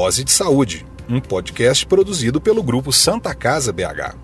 Dose de Saúde, um podcast produzido pelo grupo Santa Casa BH.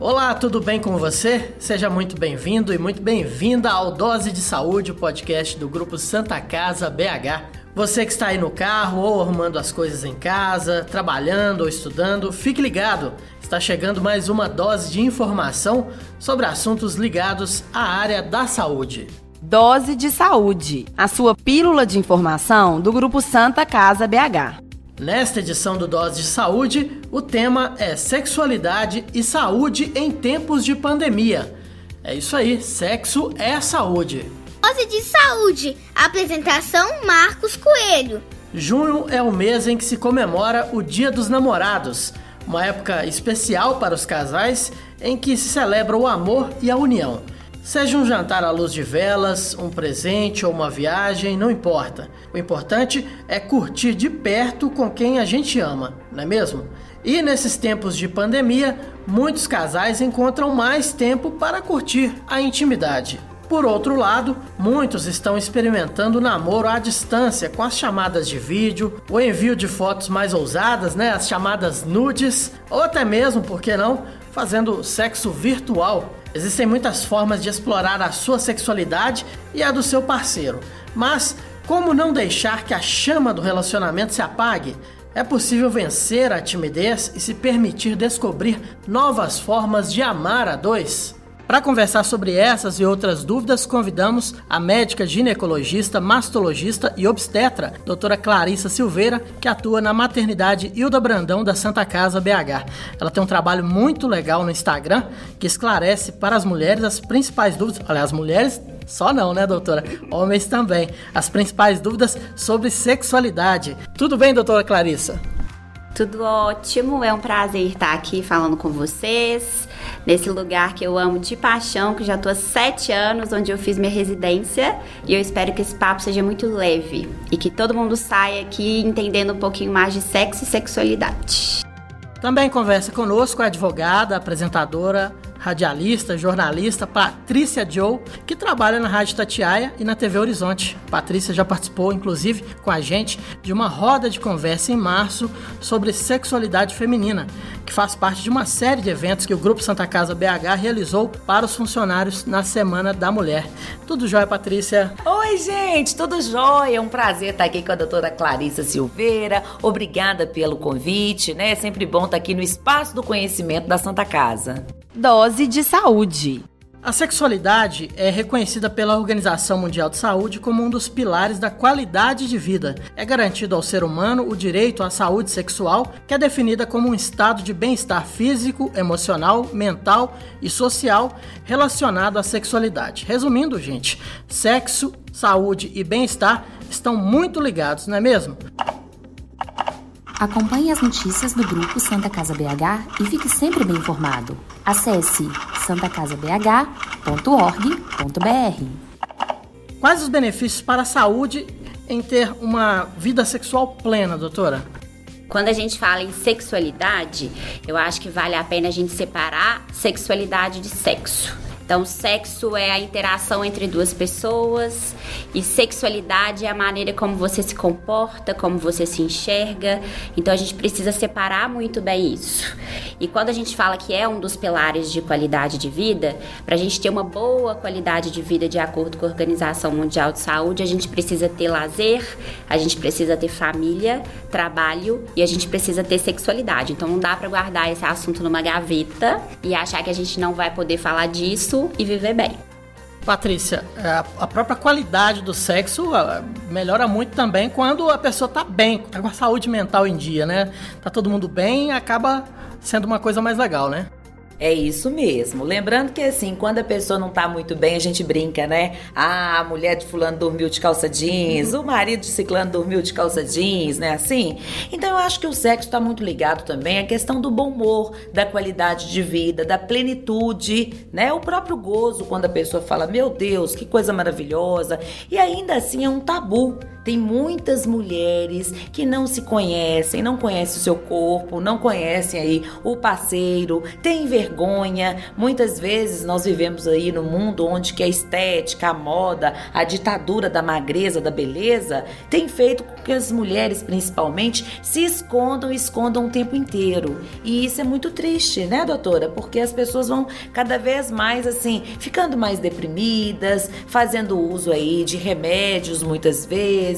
Olá, tudo bem com você? Seja muito bem-vindo e muito bem-vinda ao Dose de Saúde, o podcast do grupo Santa Casa BH. Você que está aí no carro ou arrumando as coisas em casa, trabalhando ou estudando, fique ligado. Está chegando mais uma dose de informação sobre assuntos ligados à área da saúde. Dose de Saúde, a sua pílula de informação do grupo Santa Casa BH. Nesta edição do Dose de Saúde, o tema é sexualidade e saúde em tempos de pandemia. É isso aí, sexo é saúde. Dose de Saúde, apresentação Marcos Coelho. Junho é o mês em que se comemora o Dia dos Namorados, uma época especial para os casais em que se celebra o amor e a união. Seja um jantar à luz de velas, um presente ou uma viagem, não importa. O importante é curtir de perto com quem a gente ama, não é mesmo? E nesses tempos de pandemia, muitos casais encontram mais tempo para curtir a intimidade. Por outro lado, muitos estão experimentando namoro à distância com as chamadas de vídeo, o envio de fotos mais ousadas, né, as chamadas nudes, ou até mesmo, por que não, fazendo sexo virtual Existem muitas formas de explorar a sua sexualidade e a do seu parceiro, mas como não deixar que a chama do relacionamento se apague? É possível vencer a timidez e se permitir descobrir novas formas de amar a dois? Para conversar sobre essas e outras dúvidas, convidamos a médica ginecologista, mastologista e obstetra, doutora Clarissa Silveira, que atua na maternidade Hilda Brandão da Santa Casa BH. Ela tem um trabalho muito legal no Instagram que esclarece para as mulheres as principais dúvidas. Olha, as mulheres só não, né, doutora? Homens também. As principais dúvidas sobre sexualidade. Tudo bem, doutora Clarissa? Tudo ótimo, é um prazer estar aqui falando com vocês, nesse lugar que eu amo de paixão, que já estou há sete anos, onde eu fiz minha residência, e eu espero que esse papo seja muito leve e que todo mundo saia aqui entendendo um pouquinho mais de sexo e sexualidade. Também conversa conosco a advogada, apresentadora, radialista, jornalista Patrícia Joe, que trabalha na Rádio Tatiaia e na TV Horizonte. Patrícia já participou, inclusive, com a gente de uma roda de conversa em março sobre sexualidade feminina, que faz parte de uma série de eventos que o Grupo Santa Casa BH realizou para os funcionários na Semana da Mulher. Tudo jóia, Patrícia? Oi, gente, tudo jóia. É um prazer estar aqui com a doutora Clarissa Silveira. Obrigada pelo convite, né? É sempre bom estar aqui no Espaço do Conhecimento da Santa Casa. Dose de saúde. A sexualidade é reconhecida pela Organização Mundial de Saúde como um dos pilares da qualidade de vida. É garantido ao ser humano o direito à saúde sexual, que é definida como um estado de bem-estar físico, emocional, mental e social relacionado à sexualidade. Resumindo, gente, sexo, saúde e bem-estar estão muito ligados, não é mesmo? Acompanhe as notícias do grupo Santa Casa BH e fique sempre bem informado. Acesse santacasabh.org.br. Quais os benefícios para a saúde em ter uma vida sexual plena, doutora? Quando a gente fala em sexualidade, eu acho que vale a pena a gente separar sexualidade de sexo. Então, sexo é a interação entre duas pessoas e sexualidade é a maneira como você se comporta, como você se enxerga. Então, a gente precisa separar muito bem isso. E quando a gente fala que é um dos pilares de qualidade de vida, para a gente ter uma boa qualidade de vida de acordo com a Organização Mundial de Saúde, a gente precisa ter lazer, a gente precisa ter família, trabalho e a gente precisa ter sexualidade. Então, não dá para guardar esse assunto numa gaveta e achar que a gente não vai poder falar disso e viver bem. Patrícia, é, a própria qualidade do sexo melhora muito também quando a pessoa tá bem, tá com a saúde mental em dia, né? Tá todo mundo bem, acaba sendo uma coisa mais legal, né? É isso mesmo. Lembrando que assim, quando a pessoa não tá muito bem, a gente brinca, né? Ah, a mulher de fulano dormiu de calça jeans, o marido de ciclano dormiu de calça jeans, né? Assim. Então eu acho que o sexo tá muito ligado também à questão do bom humor, da qualidade de vida, da plenitude, né? O próprio gozo quando a pessoa fala, meu Deus, que coisa maravilhosa. E ainda assim é um tabu Tem muitas mulheres que não se conhecem, não conhecem o seu corpo, não conhecem aí o parceiro, tem vergonha. Muitas vezes nós vivemos aí no mundo onde que a estética, a moda, a ditadura da magreza, da beleza, tem feito com que as mulheres, principalmente, se escondam e escondam o tempo inteiro. E isso é muito triste, né, doutora? Porque as pessoas vão cada vez mais assim, ficando mais deprimidas, fazendo uso aí de remédios muitas vezes,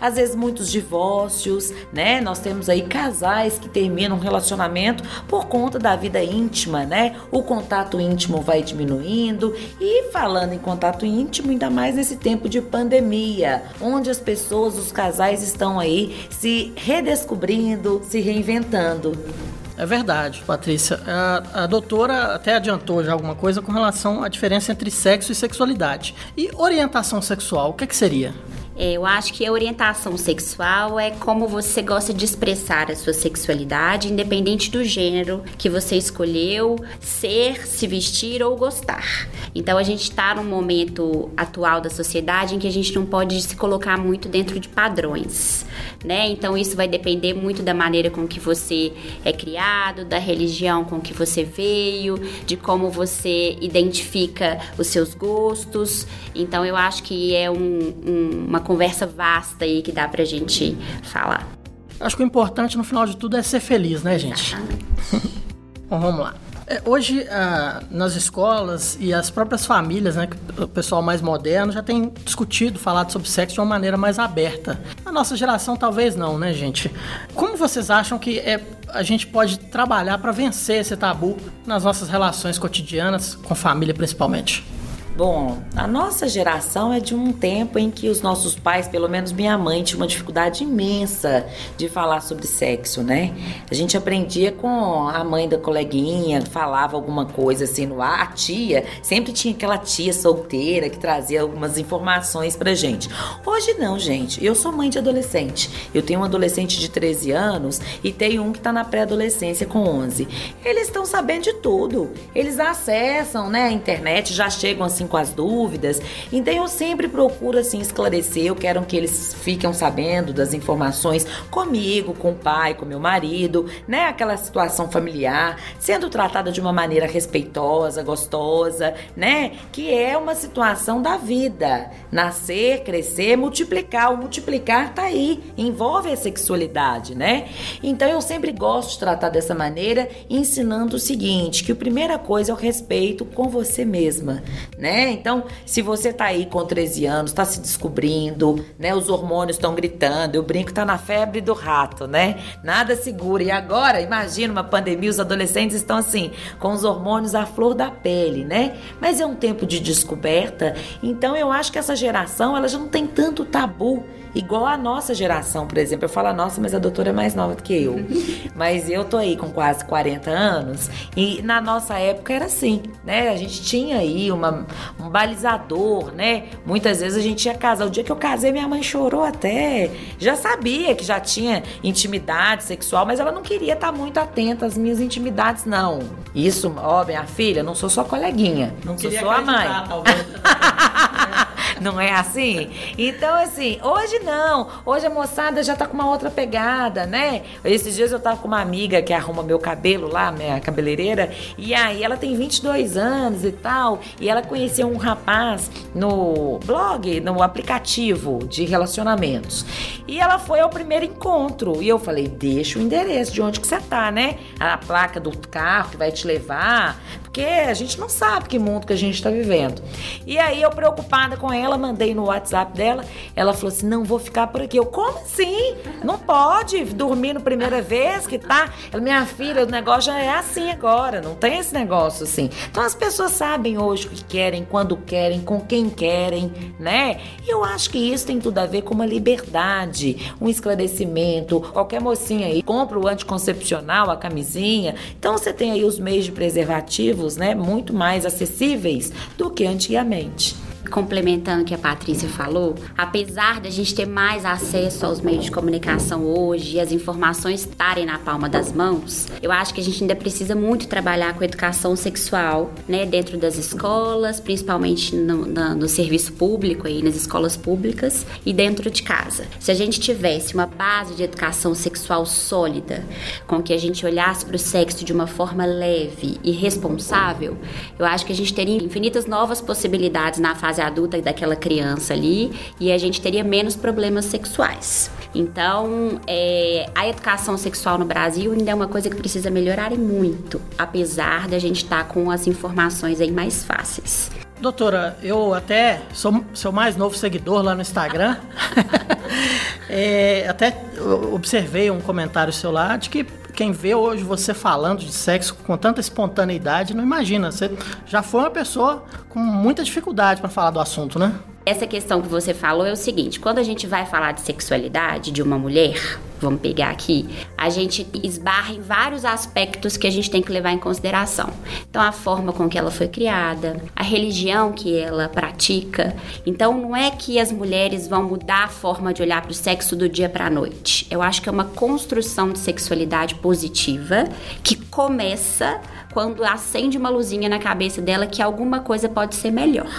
às vezes muitos divórcios, né? Nós temos aí casais que terminam um relacionamento por conta da vida íntima, né? O contato íntimo vai diminuindo e falando em contato íntimo, ainda mais nesse tempo de pandemia, onde as pessoas, os casais estão aí se redescobrindo, se reinventando. É verdade, Patrícia. A, a, doutora até adiantou já alguma coisa com relação à diferença entre sexo e sexualidade. E orientação sexual, o que, é que seria? É, eu acho que a orientação sexual é como você gosta de expressar a sua sexualidade, independente do gênero que você escolheu ser, se vestir ou gostar. Então a gente está num momento atual da sociedade em que a gente não pode se colocar muito dentro de padrões, né? Então isso vai depender muito da maneira com que você é criado, da religião com que você veio, de como você identifica os seus gostos. Então eu acho que é um, um, uma conversa vasta aí que dá pra gente falar. Acho que o importante no final de tudo é ser feliz, né, gente? Bom, vamos lá. É, hoje, ah, nas escolas e as próprias famílias, né, o pessoal mais moderno já tem discutido, falado sobre sexo de uma maneira mais aberta. A nossa geração talvez não, né, gente? Como vocês acham que é, a gente pode trabalhar para vencer esse tabu nas nossas relações cotidianas, com família principalmente? Bom, a nossa geração é de um tempo em que os nossos pais, pelo menos minha mãe, tinha uma dificuldade imensa de falar sobre sexo, né? A gente aprendia com a mãe da coleguinha, falava alguma coisa assim no ar. A tia, sempre tinha aquela tia solteira que trazia algumas informações pra gente. Hoje não, gente. Eu sou mãe de adolescente. Eu tenho um adolescente de 13 anos e tenho um que tá na pré-adolescência com 11. Eles estão sabendo de tudo. Eles acessam, né, a internet, já chegam assim com as dúvidas. Então eu sempre procuro assim esclarecer, eu quero que eles fiquem sabendo das informações comigo, com o pai, com meu marido, né? Aquela situação familiar, sendo tratada de uma maneira respeitosa, gostosa, né? Que é uma situação da vida. Nascer, crescer, multiplicar. O multiplicar tá aí, envolve a sexualidade, né? Então eu sempre gosto de tratar dessa maneira, ensinando o seguinte, que a primeira coisa é o respeito com você mesma, né? Né? Então, se você tá aí com 13 anos, tá se descobrindo, né? Os hormônios estão gritando, eu brinco, tá na febre do rato, né? Nada segura. E agora, imagina uma pandemia, os adolescentes estão assim, com os hormônios à flor da pele, né? Mas é um tempo de descoberta, então eu acho que essa geração, ela já não tem tanto tabu igual a nossa geração, por exemplo. Eu falo a nossa, mas a doutora é mais nova do que eu. mas eu tô aí com quase 40 anos e na nossa época era assim, né? A gente tinha aí uma, um balizador, né? Muitas vezes a gente ia casar. O dia que eu casei, minha mãe chorou até. Já sabia que já tinha intimidade sexual, mas ela não queria estar muito atenta às minhas intimidades, não. Isso, ó, minha filha, não sou só coleguinha, não sou só a mãe. não é assim? Então, assim, hoje não. Hoje a moçada já tá com uma outra pegada, né? Esses dias eu tava com uma amiga que arruma meu cabelo lá, minha cabeleireira, e aí ela tem 22 anos e tal, e ela conheceu um rapaz no blog, no aplicativo de relacionamentos. E ela foi ao primeiro encontro. E eu falei: deixa o endereço de onde que você tá, né? A placa do carro que vai te levar. Porque a gente não sabe que mundo que a gente está vivendo. E aí eu preocupada com ela, mandei no WhatsApp dela. Ela falou assim: não vou ficar por aqui. Eu, como assim? Não pode dormir no primeira vez que tá? Ela, minha filha, o negócio já é assim agora. Não tem esse negócio assim. Então as pessoas sabem hoje o que querem, quando querem, com quem querem, né? E eu acho que isso tem tudo a ver com uma liberdade, um esclarecimento. Qualquer mocinha aí compra o anticoncepcional, a camisinha. Então você tem aí os meios de preservativo né, muito mais acessíveis do que antigamente. Complementando o que a Patrícia falou, apesar da gente ter mais acesso aos meios de comunicação hoje e as informações estarem na palma das mãos, eu acho que a gente ainda precisa muito trabalhar com educação sexual, né, dentro das escolas, principalmente no, no serviço público aí, nas escolas públicas e dentro de casa. Se a gente tivesse uma base de educação sexual sólida, com que a gente olhasse para o sexo de uma forma leve e responsável, eu acho que a gente teria infinitas novas possibilidades na fase adulta daquela criança ali e a gente teria menos problemas sexuais. Então, é, a educação sexual no Brasil ainda é uma coisa que precisa melhorar e muito, apesar da gente estar tá com as informações aí mais fáceis. Doutora, eu até sou seu mais novo seguidor lá no Instagram. é, até observei um comentário seu lá de que quem vê hoje você falando de sexo com tanta espontaneidade não imagina. Você já foi uma pessoa com muita dificuldade para falar do assunto, né? Essa questão que você falou é o seguinte: quando a gente vai falar de sexualidade de uma mulher, vamos pegar aqui, a gente esbarra em vários aspectos que a gente tem que levar em consideração. Então, a forma com que ela foi criada, a religião que ela pratica. Então, não é que as mulheres vão mudar a forma de olhar para o sexo do dia para a noite. Eu acho que é uma construção de sexualidade positiva que começa quando acende uma luzinha na cabeça dela que alguma coisa pode ser melhor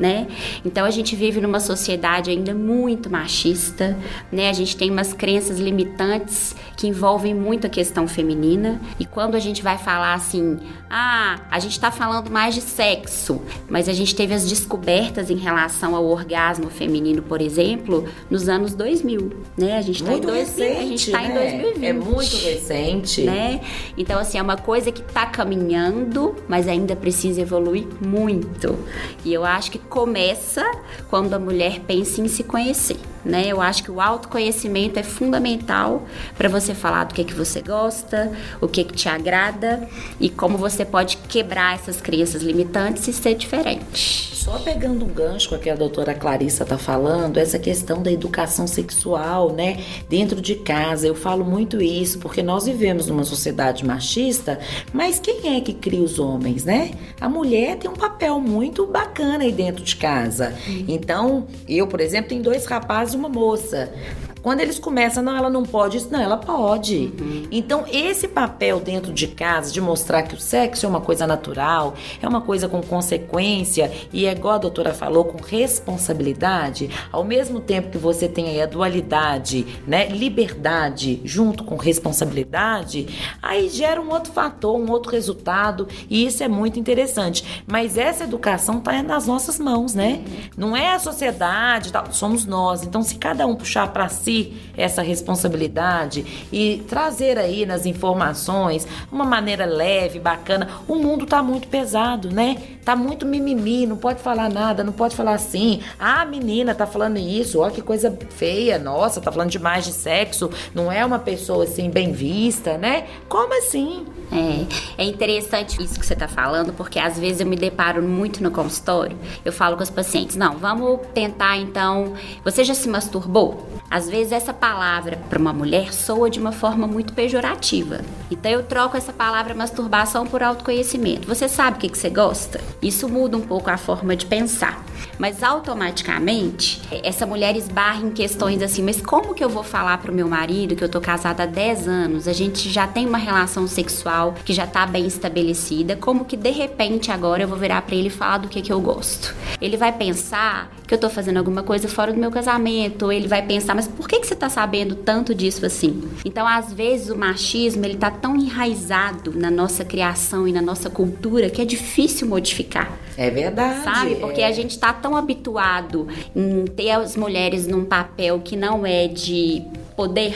né? Então a gente vive numa sociedade ainda muito machista, né? A gente tem umas crenças limitantes que envolvem muito a questão feminina. E quando a gente vai falar assim, ah, a gente está falando mais de sexo, mas a gente teve as descobertas em relação ao orgasmo feminino, por exemplo, nos anos 2000, né? A gente está em, 2000, a gente tá né? em 2020. É muito recente. Né? Então, assim, é uma coisa que está caminhando, mas ainda precisa evoluir muito. E eu acho que começa quando a mulher pensa em se conhecer né? Eu acho que o autoconhecimento é fundamental para você falar do que que você gosta, o que que te agrada e como você pode quebrar essas crenças limitantes e ser diferente. Só pegando um gancho com que a doutora Clarissa está falando, essa questão da educação sexual, né? Dentro de casa, eu falo muito isso porque nós vivemos numa sociedade machista, mas quem é que cria os homens, né? A mulher tem um papel muito bacana aí dentro de casa. Então, eu, por exemplo, tenho dois rapazes uma moça. Quando eles começam, não, ela não pode isso, não, ela pode. Uhum. Então, esse papel dentro de casa de mostrar que o sexo é uma coisa natural, é uma coisa com consequência e é igual a doutora falou, com responsabilidade, ao mesmo tempo que você tem aí a dualidade, né, liberdade junto com responsabilidade, aí gera um outro fator, um outro resultado e isso é muito interessante. Mas essa educação está nas nossas mãos, né? Não é a sociedade, somos nós. Então, se cada um puxar para si si essa responsabilidade e trazer aí nas informações uma maneira leve, bacana. O mundo tá muito pesado, né? Tá muito mimimi, não pode falar nada, não pode falar assim. Ah, menina tá falando isso, ó que coisa feia, nossa, tá falando demais de sexo, não é uma pessoa assim bem vista, né? Como assim? É, é interessante isso que você tá falando, porque às vezes eu me deparo muito no consultório. Eu falo com os pacientes, não, vamos tentar então. Você já se masturbou? Às vezes essa palavra para uma mulher soa de uma forma muito pejorativa. Então eu troco essa palavra masturbação por autoconhecimento. Você sabe o que, que você gosta? Isso muda um pouco a forma de pensar. Mas automaticamente, essa mulher esbarra em questões assim, mas como que eu vou falar pro meu marido que eu tô casada há 10 anos, a gente já tem uma relação sexual que já tá bem estabelecida, como que de repente agora eu vou virar para ele e falar do que que eu gosto? Ele vai pensar que eu tô fazendo alguma coisa fora do meu casamento, ou ele vai pensar, mas por que que você tá sabendo tanto disso assim? Então, às vezes o machismo, ele tá tão enraizado na nossa criação e na nossa cultura que é difícil modificar. É verdade. Sabe? Porque é. a gente tá tão habituado em ter as mulheres num papel que não é de poder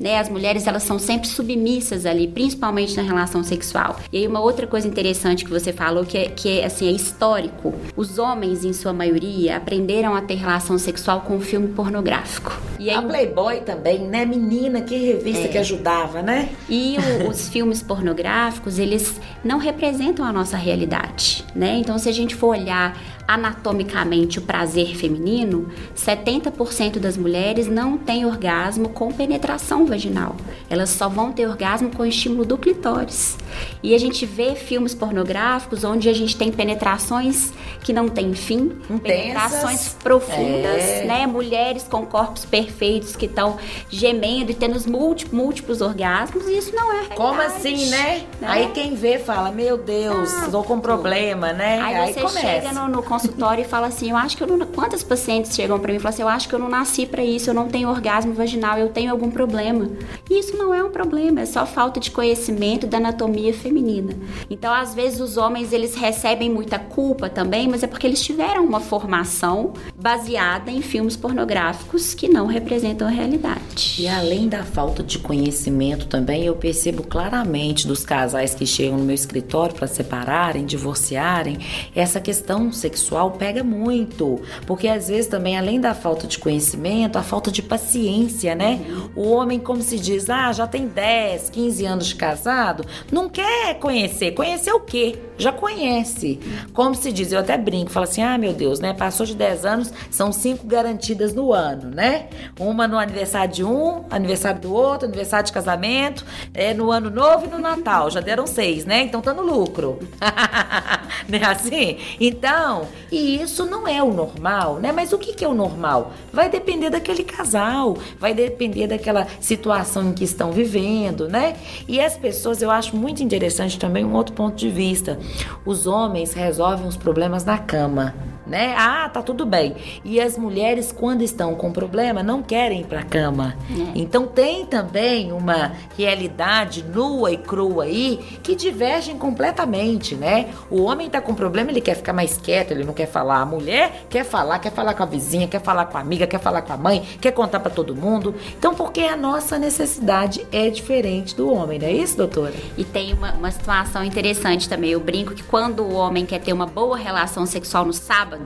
né? As mulheres elas são sempre submissas ali, principalmente na relação sexual. E aí uma outra coisa interessante que você falou que é, que é assim é histórico. Os homens em sua maioria aprenderam a ter relação sexual com o filme pornográfico. E aí, a Playboy também, né? Menina, que revista é. que ajudava, né? E o, os filmes pornográficos eles não representam a nossa realidade, né? Então se a gente for olhar anatomicamente o prazer feminino, 70% das mulheres não têm orgasmo com penetração vaginal. Elas só vão ter orgasmo com estímulo do clitóris. E a gente vê filmes pornográficos onde a gente tem penetrações que não têm fim, Intensas. penetrações profundas, É. né? Mulheres com corpos perfeitos que estão gemendo e tendo os múltiplos, orgasmos, e isso não é realidade, Como assim, né? Aí quem vê fala, meu Deus, tô com problema, né? Aí você começa. chega no, no consultório e fala assim, eu acho que eu não... Quantas pacientes chegam pra mim e falam assim, eu acho que eu não nasci pra isso, eu não tenho orgasmo vaginal, eu tenho algum problema. E isso não é um problema, é só falta de conhecimento da anatomia feminina. Então, às vezes, os homens, eles recebem muita culpa também, mas é porque eles tiveram uma formação baseada em filmes pornográficos que não representam a realidade. E além da falta de conhecimento também, eu percebo claramente dos casais que chegam no meu escritório para separarem, divorciarem, essa questão sexual pega muito. Porque às vezes também, além da falta de conhecimento, a falta de paciência, né? O homem, como se diz, ah, já tem 10, 15 anos de casado, não quer conhecer. Conhecer o quê? Já conhece. Como se diz, eu até brinco, falo assim, ah, meu Deus, né? Passou de 10 anos, são cinco garantidas no ano, né? Uma no aniversário de um, aniversário do outro, aniversário de casamento, é, no ano novo e no Natal. Já deram seis, né? Então tá no lucro. não é assim? Então, e isso não é o normal, né? Mas o que, que é o normal? Vai depender daquele casal, vai depender daquela situação em que estão vivendo, né? E as pessoas, eu acho muito interessante também um outro ponto de vista. Os homens resolvem os problemas na cama. Né? Ah, tá tudo bem. E as mulheres, quando estão com problema, não querem ir pra cama. Então tem também uma realidade nua e crua aí que divergem completamente, né? O homem tá com problema, ele quer ficar mais quieto, ele não quer falar. A mulher quer falar, quer falar com a vizinha, quer falar com a amiga, quer falar com a mãe, quer contar pra todo mundo. Então, porque a nossa necessidade é diferente do homem, não é isso, doutora? E tem uma, uma situação interessante também. Eu brinco que quando o homem quer ter uma boa relação sexual no sábado,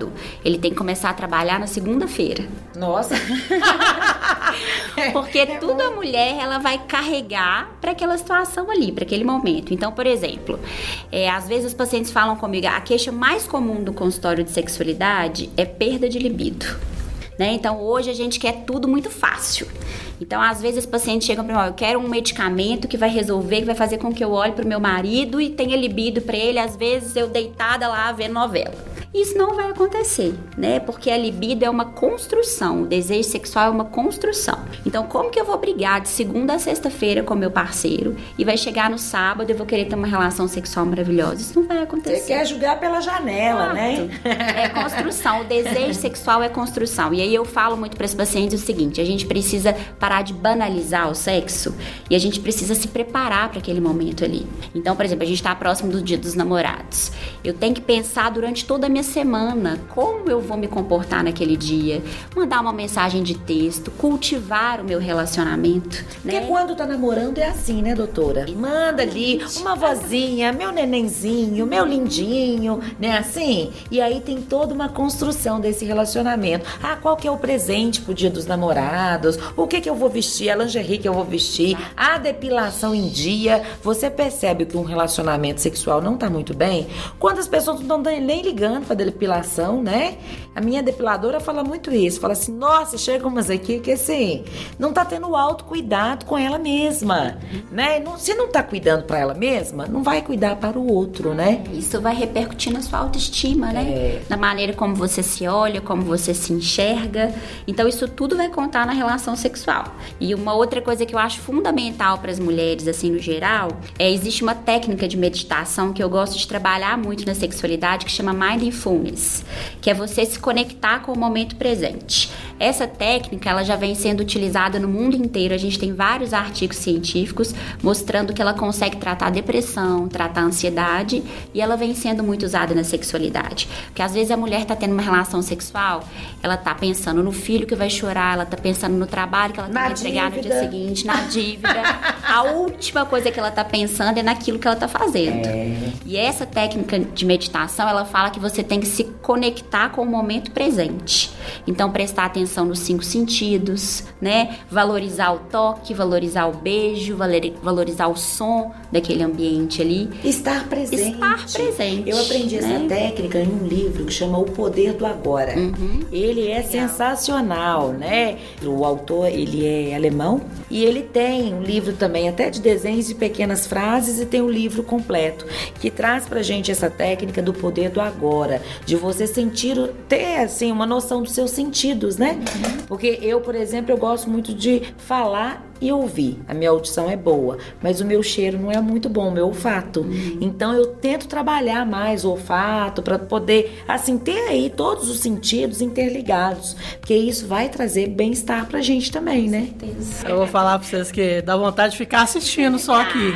ele tem que começar a trabalhar na segunda-feira. Nossa. Porque tudo a mulher ela vai carregar para aquela situação ali, para aquele momento. Então, por exemplo, é, às vezes os pacientes falam comigo, a queixa mais comum do consultório de sexualidade é perda de libido. Né? Então hoje a gente quer tudo muito fácil. Então às vezes os pacientes chegam para mim, ó, eu quero um medicamento que vai resolver, que vai fazer com que eu olhe para o meu marido e tenha libido para ele, às vezes eu deitada lá vendo novela. Isso não vai acontecer, né? Porque a libido é uma construção, o desejo sexual é uma construção. Então, como que eu vou brigar de segunda a sexta-feira com meu parceiro e vai chegar no sábado e eu vou querer ter uma relação sexual maravilhosa? Isso não vai acontecer. Você quer julgar pela janela, né? É construção. O desejo sexual é construção. E aí eu falo muito para os pacientes o seguinte: a gente precisa parar de banalizar o sexo e a gente precisa se preparar para aquele momento ali. Então, por exemplo, a gente está próximo do Dia dos Namorados. Eu tenho que pensar durante toda a minha semana como eu vou me comportar naquele dia, mandar uma mensagem de texto, cultivar o meu relacionamento. Porque Né? quando tá namorando é assim, né, doutora? Manda ali uma vozinha, meu nenenzinho, meu lindinho, né, assim? E aí tem toda uma construção desse relacionamento. Ah, qual que é o presente pro dia dos namorados? O que que eu vou vestir? A lingerie que eu vou vestir? A depilação em dia? Você percebe que um relacionamento sexual não tá muito bem? Quando as pessoas não estão nem ligando pra depilação, né? A minha depiladora fala muito isso. Fala assim, nossa, chega umas aqui que assim, não tá tendo autocuidado com ela mesma, né? Não- se não tá cuidando pra ela mesma, não vai cuidar para o outro, né? Isso vai repercutir na sua autoestima, né? É. Na maneira como você se olha, como você se enxerga. Então, isso tudo vai contar na relação sexual. E uma outra coisa que eu acho fundamental para as mulheres, assim, no geral, é existe uma técnica de meditação que eu gosto de trabalhar muito na sexualidade que chama mindfulness, que é você se conectar com o momento presente. Essa técnica, ela já vem sendo utilizada no mundo inteiro. A gente tem vários artigos científicos mostrando que ela consegue tratar depressão, tratar ansiedade e ela vem sendo muito usada na sexualidade. Porque às vezes a mulher tá tendo uma relação sexual, ela tá pensando no filho que vai chorar, ela tá pensando no trabalho que ela tem que entregar no dia seguinte, na dívida. a última coisa que ela tá pensando é naquilo que ela tá fazendo. E essa técnica de meditação, ela fala que você tem que se conectar com o momento presente. Então, prestar atenção atenção nos cinco sentidos, né? Valorizar o toque, valorizar o beijo, valorizar o som daquele ambiente ali. Estar presente. Estar presente. Eu aprendi né? essa técnica em um livro que chama O Poder do Agora. Uhum. Ele é Legal. sensacional, né? O autor, ele é alemão e ele tem um livro também até de desenhos de pequenas frases e tem o um livro completo que traz pra gente essa técnica do poder do agora, de você sentir, ter assim uma noção dos seus sentidos, né? Uhum. Porque eu, por exemplo, eu gosto muito de falar e ouvir. A minha audição é boa, mas o meu cheiro não é muito bom, o meu olfato. Uhum. Então eu tento trabalhar mais o olfato para poder assim ter aí todos os sentidos interligados, porque isso vai trazer bem-estar pra gente também, né? Eu vou falar pra vocês que dá vontade de ficar assistindo só aqui.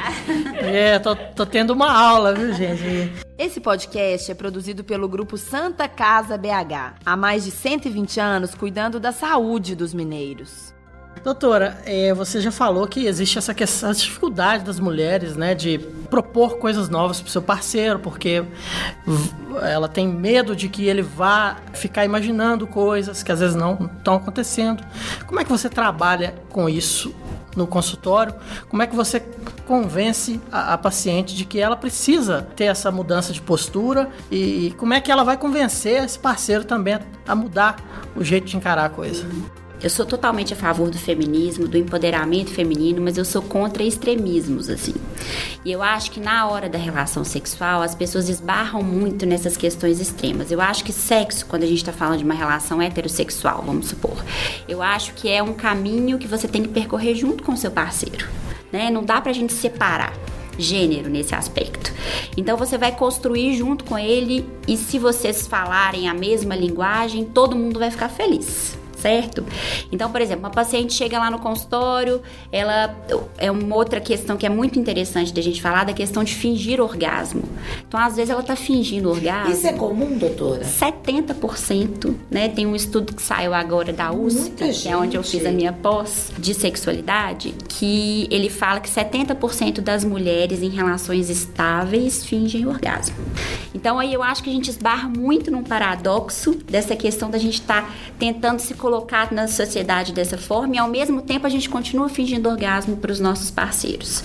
É, tô, tô tendo uma aula, viu, gente? Esse podcast é produzido pelo grupo Santa Casa BH, há mais de 120 anos cuidando da saúde dos mineiros. Doutora, é, você já falou que existe essa, essa dificuldade das mulheres, né, de propor coisas novas para o seu parceiro, porque ela tem medo de que ele vá ficar imaginando coisas que às vezes não estão acontecendo. Como é que você trabalha com isso no consultório? Como é que você convence a, a paciente de que ela precisa ter essa mudança de postura e, e como é que ela vai convencer esse parceiro também a, a mudar o jeito de encarar a coisa? Eu sou totalmente a favor do feminismo, do empoderamento feminino, mas eu sou contra extremismos, assim. E eu acho que na hora da relação sexual, as pessoas esbarram muito nessas questões extremas. Eu acho que sexo, quando a gente está falando de uma relação heterossexual, vamos supor, eu acho que é um caminho que você tem que percorrer junto com o seu parceiro. Né? Não dá pra gente separar gênero nesse aspecto. Então você vai construir junto com ele e se vocês falarem a mesma linguagem, todo mundo vai ficar feliz certo? Então, por exemplo, uma paciente chega lá no consultório, ela é uma outra questão que é muito interessante da gente falar da questão de fingir orgasmo. Então, às vezes ela tá fingindo orgasmo. Isso é comum, doutora? 70%, né? Tem um estudo que saiu agora da USP, Muita que gente. é onde eu fiz a minha pós de sexualidade, que ele fala que 70% das mulheres em relações estáveis fingem orgasmo. Então, aí eu acho que a gente esbarra muito num paradoxo dessa questão da gente estar tá tentando se colocado na sociedade dessa forma e ao mesmo tempo a gente continua fingindo orgasmo para os nossos parceiros.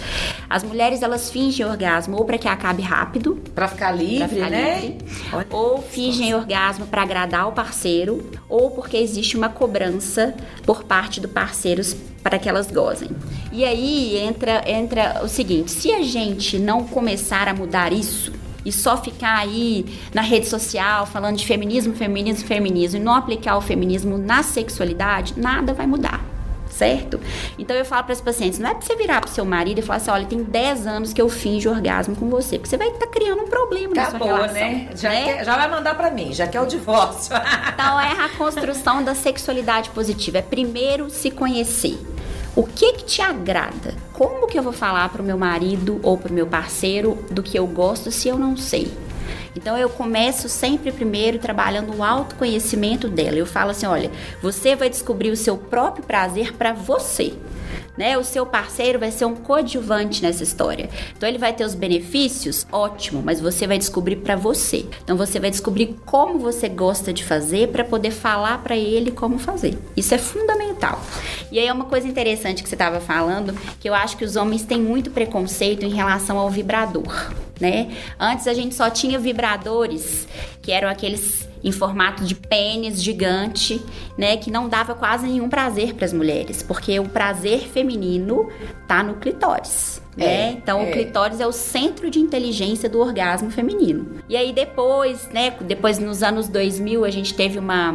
As mulheres elas fingem orgasmo ou para que acabe rápido, para ficar livre, ficar né? Livre, ou fingem nossa. orgasmo para agradar o parceiro, ou porque existe uma cobrança por parte do parceiro para que elas gozem. E aí entra entra o seguinte, se a gente não começar a mudar isso, e só ficar aí na rede social falando de feminismo, feminismo, feminismo e não aplicar o feminismo na sexualidade, nada vai mudar certo? Então eu falo para as pacientes, não é para você virar para seu marido e falar assim, olha, tem 10 anos que eu finjo orgasmo com você, porque você vai estar tá criando um problema Acabou, na sua relação, né? Já, né? Quer, já vai mandar para mim, já quer o divórcio. então é a construção da sexualidade positiva, é primeiro se conhecer. O que que te agrada? Como que eu vou falar pro meu marido ou pro meu parceiro do que eu gosto se eu não sei? Então eu começo sempre primeiro trabalhando o autoconhecimento dela. Eu falo assim, olha, você vai descobrir o seu próprio prazer para você né? O seu parceiro vai ser um coadjuvante nessa história. Então ele vai ter os benefícios, ótimo, mas você vai descobrir para você. Então você vai descobrir como você gosta de fazer para poder falar para ele como fazer. Isso é fundamental. E aí é uma coisa interessante que você estava falando, que eu acho que os homens têm muito preconceito em relação ao vibrador, né? Antes a gente só tinha vibradores que eram aqueles em formato de pênis gigante, né, que não dava quase nenhum prazer para as mulheres, porque o prazer feminino tá no clitóris. É, né? Então é. o clitóris é o centro de inteligência do orgasmo feminino. E aí depois, né, depois nos anos 2000 a gente teve uma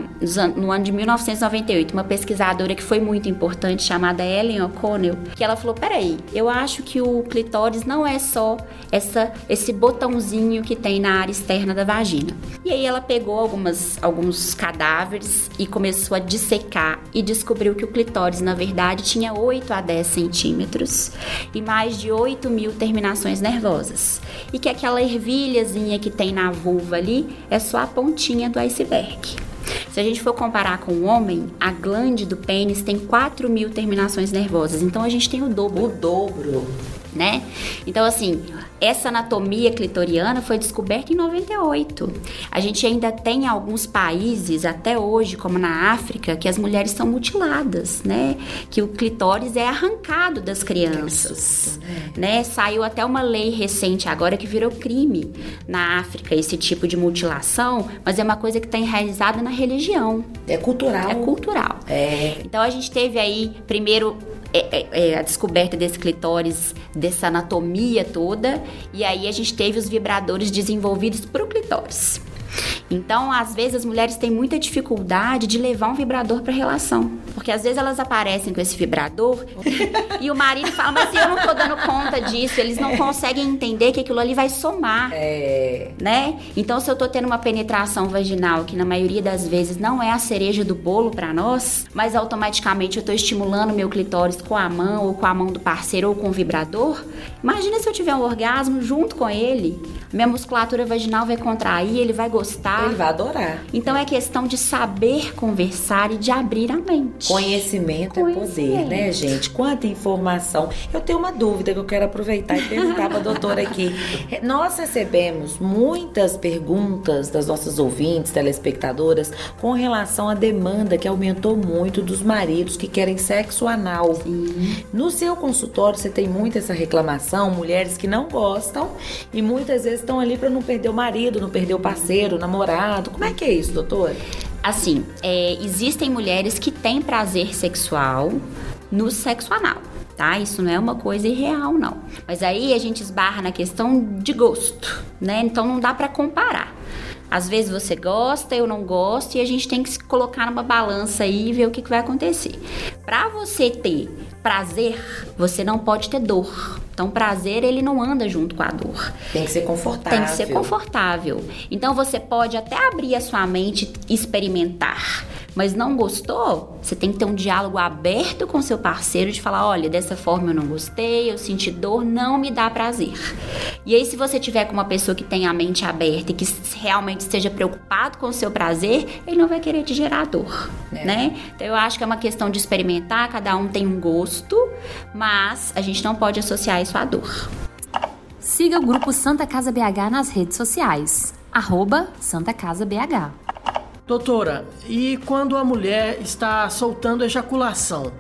no ano de 1998 uma pesquisadora que foi muito importante chamada Ellen O'Connell, que ela falou: "Peraí, eu acho que o clitóris não é só essa esse botãozinho que tem na área externa da vagina". E aí ela pegou algumas alguns cadáveres e começou a dissecar e descobriu que o clitóris na verdade tinha 8 a 10 centímetros e mais de de 8 mil terminações nervosas. E que aquela ervilhazinha que tem na vulva ali é só a pontinha do iceberg. Se a gente for comparar com o homem, a glande do pênis tem 4 mil terminações nervosas. Então a gente tem o dobro. O dobro. Né? Então, assim, essa anatomia clitoriana foi descoberta em 98. A gente ainda tem alguns países, até hoje, como na África, que as mulheres são mutiladas, né? Que o clitóris é arrancado das crianças, né? Saiu até uma lei recente agora que virou crime na África esse tipo de mutilação, mas é uma coisa que está enraizada na religião. É cultural. É cultural. É. Então a gente teve aí primeiro é, é, é, a descoberta desse clitóris, dessa anatomia toda, e aí a gente teve os vibradores desenvolvidos para o clitóris. Então, às vezes, as mulheres têm muita dificuldade de levar um vibrador para relação. Porque às vezes elas aparecem com esse vibrador e o marido fala, mas eu não tô dando conta disso. Eles não conseguem entender que aquilo ali vai somar. É. Né? Então, se eu tô tendo uma penetração vaginal, que na maioria das vezes não é a cereja do bolo para nós, mas automaticamente eu tô estimulando meu clitóris com a mão, ou com a mão do parceiro, ou com o vibrador, imagina se eu tiver um orgasmo junto com ele. Minha musculatura vaginal vai contrair, ele vai gostar. Ele vai adorar. Então é questão de saber conversar e de abrir a mente. Conhecimento, é poder, né, gente? Quanta informação. Eu tenho uma dúvida que eu quero aproveitar e perguntar para a doutora aqui. Nós recebemos muitas perguntas das nossas ouvintes, telespectadoras, com relação à demanda que aumentou muito dos maridos que querem sexo anal. Sim. No seu consultório, você tem muito essa reclamação, mulheres que não gostam e muitas vezes estão ali para não perder o marido, não perder o parceiro, o Como é que é isso, doutora? Assim, é, existem mulheres que têm prazer sexual no sexo anal. Tá? Isso não é uma coisa irreal, não. Mas aí a gente esbarra na questão de gosto, né? Então não dá para comparar. Às vezes você gosta, eu não gosto, e a gente tem que se colocar numa balança aí e ver o que, que vai acontecer. Para você ter prazer, você não pode ter dor. Então, prazer, ele não anda junto com a dor. Tem que ser confortável. Tem que ser confortável. Então, você pode até abrir a sua mente e experimentar. Mas não gostou? Você tem que ter um diálogo aberto com seu parceiro de falar: olha, dessa forma eu não gostei, eu senti dor, não me dá prazer. E aí, se você tiver com uma pessoa que tem a mente aberta e que realmente esteja preocupado com o seu prazer, ele não vai querer te gerar dor, é. né? Então, eu acho que é uma questão de experimentar, cada um tem um gosto, mas a gente não pode associar isso à dor. Siga o grupo Santa Casa BH nas redes sociais. Arroba Santa Casa BH. Doutora, e quando a mulher está soltando ejaculação,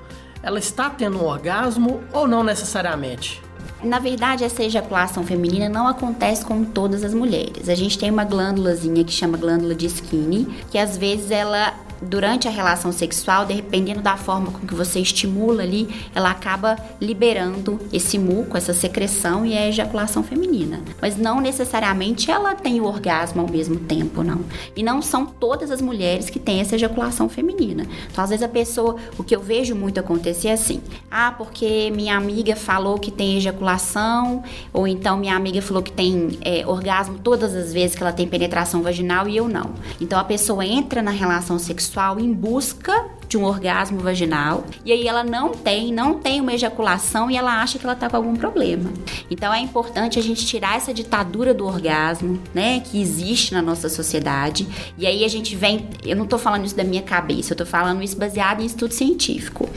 ela está tendo um orgasmo ou não necessariamente? Na verdade, essa ejaculação feminina não acontece com todas as mulheres. A gente tem uma glândulazinha que chama glândula de Skinny, que às vezes ela durante a relação sexual, dependendo da forma com que você estimula ali, ela acaba liberando esse muco, essa secreção e a ejaculação feminina. Mas não necessariamente ela tem o orgasmo ao mesmo tempo, não. E não são todas as mulheres que têm essa ejaculação feminina. Então, às vezes a pessoa, o que eu vejo muito acontecer é assim: ah, porque minha amiga falou que tem ejaculação, ou então minha amiga falou que tem é, orgasmo todas as vezes que ela tem penetração vaginal e eu não. Então a pessoa entra na relação sexual sexual em busca de um orgasmo vaginal e aí ela não tem, não tem uma ejaculação e ela acha que ela tá com algum problema. Então é importante a gente tirar essa ditadura do orgasmo, né, que existe na nossa sociedade. E aí a gente vem, eu não tô falando isso da minha cabeça, eu tô falando isso baseado em estudo científico.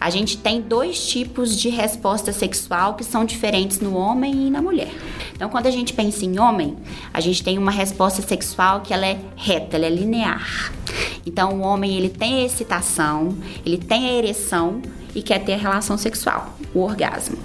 A gente tem dois tipos de resposta sexual que são diferentes no homem e na mulher. Então quando a gente pensa em homem, a gente tem uma resposta sexual que ela é reta, ela é linear. Então o homem ele tem excitação, ele tem a ereção e quer ter a relação sexual, o orgasmo.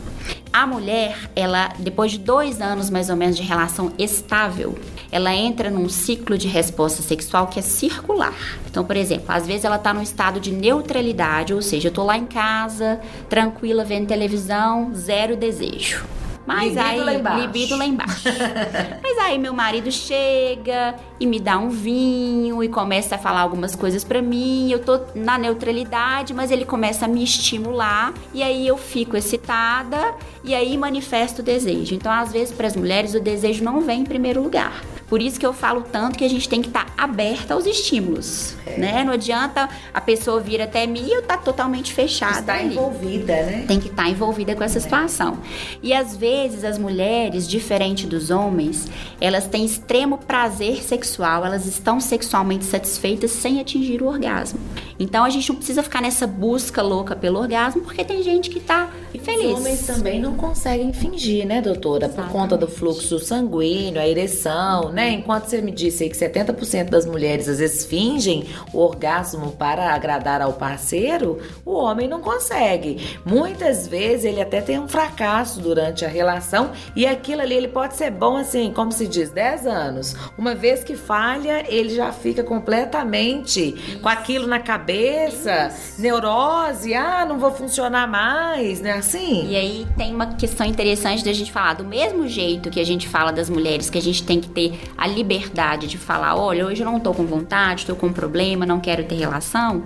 A mulher, ela depois de dois anos mais ou menos de relação estável, ela entra num ciclo de resposta sexual que é circular. Então, por exemplo, às vezes ela tá num estado de neutralidade, ou seja, eu tô lá em casa, tranquila, vendo televisão, zero desejo. Mas libido aí, lá embaixo. libido lá embaixo. Mas aí meu marido chega e me dá um vinho e começa a falar algumas coisas para mim. Eu tô na neutralidade, mas ele começa a me estimular e aí eu fico excitada e aí manifesto o desejo. Então, às vezes, para as mulheres, o desejo não vem em primeiro lugar. Por isso que eu falo tanto que a gente tem que estar tá aberta aos estímulos, é. né? Não adianta a pessoa vir até mim e eu estar tá totalmente fechada Está ali. envolvida, né? Tem que estar tá envolvida com essa é. situação. E às vezes as mulheres, diferente dos homens, elas têm extremo prazer sexual, elas estão sexualmente satisfeitas sem atingir o orgasmo. Então a gente não precisa ficar nessa busca louca pelo orgasmo, porque tem gente que tá feliz. Os homens também não conseguem fingir, né, doutora? Por conta do fluxo sanguíneo, a ereção, né? Enquanto você me disse aí que 70% das mulheres às vezes fingem o orgasmo para agradar ao parceiro, o homem não consegue. Muitas vezes ele até tem um fracasso durante a relação e aquilo ali ele pode ser bom assim, como se diz, 10 anos. Uma vez que falha, ele já fica completamente Isso. com aquilo na cabeça, Isso. neurose, ah, não vou funcionar mais, né? Assim. E aí tem uma questão interessante da gente falar, do mesmo jeito que a gente fala das mulheres, que a gente tem que ter a liberdade de falar, olha, hoje eu não tô com vontade, tô com um problema, não quero ter relação,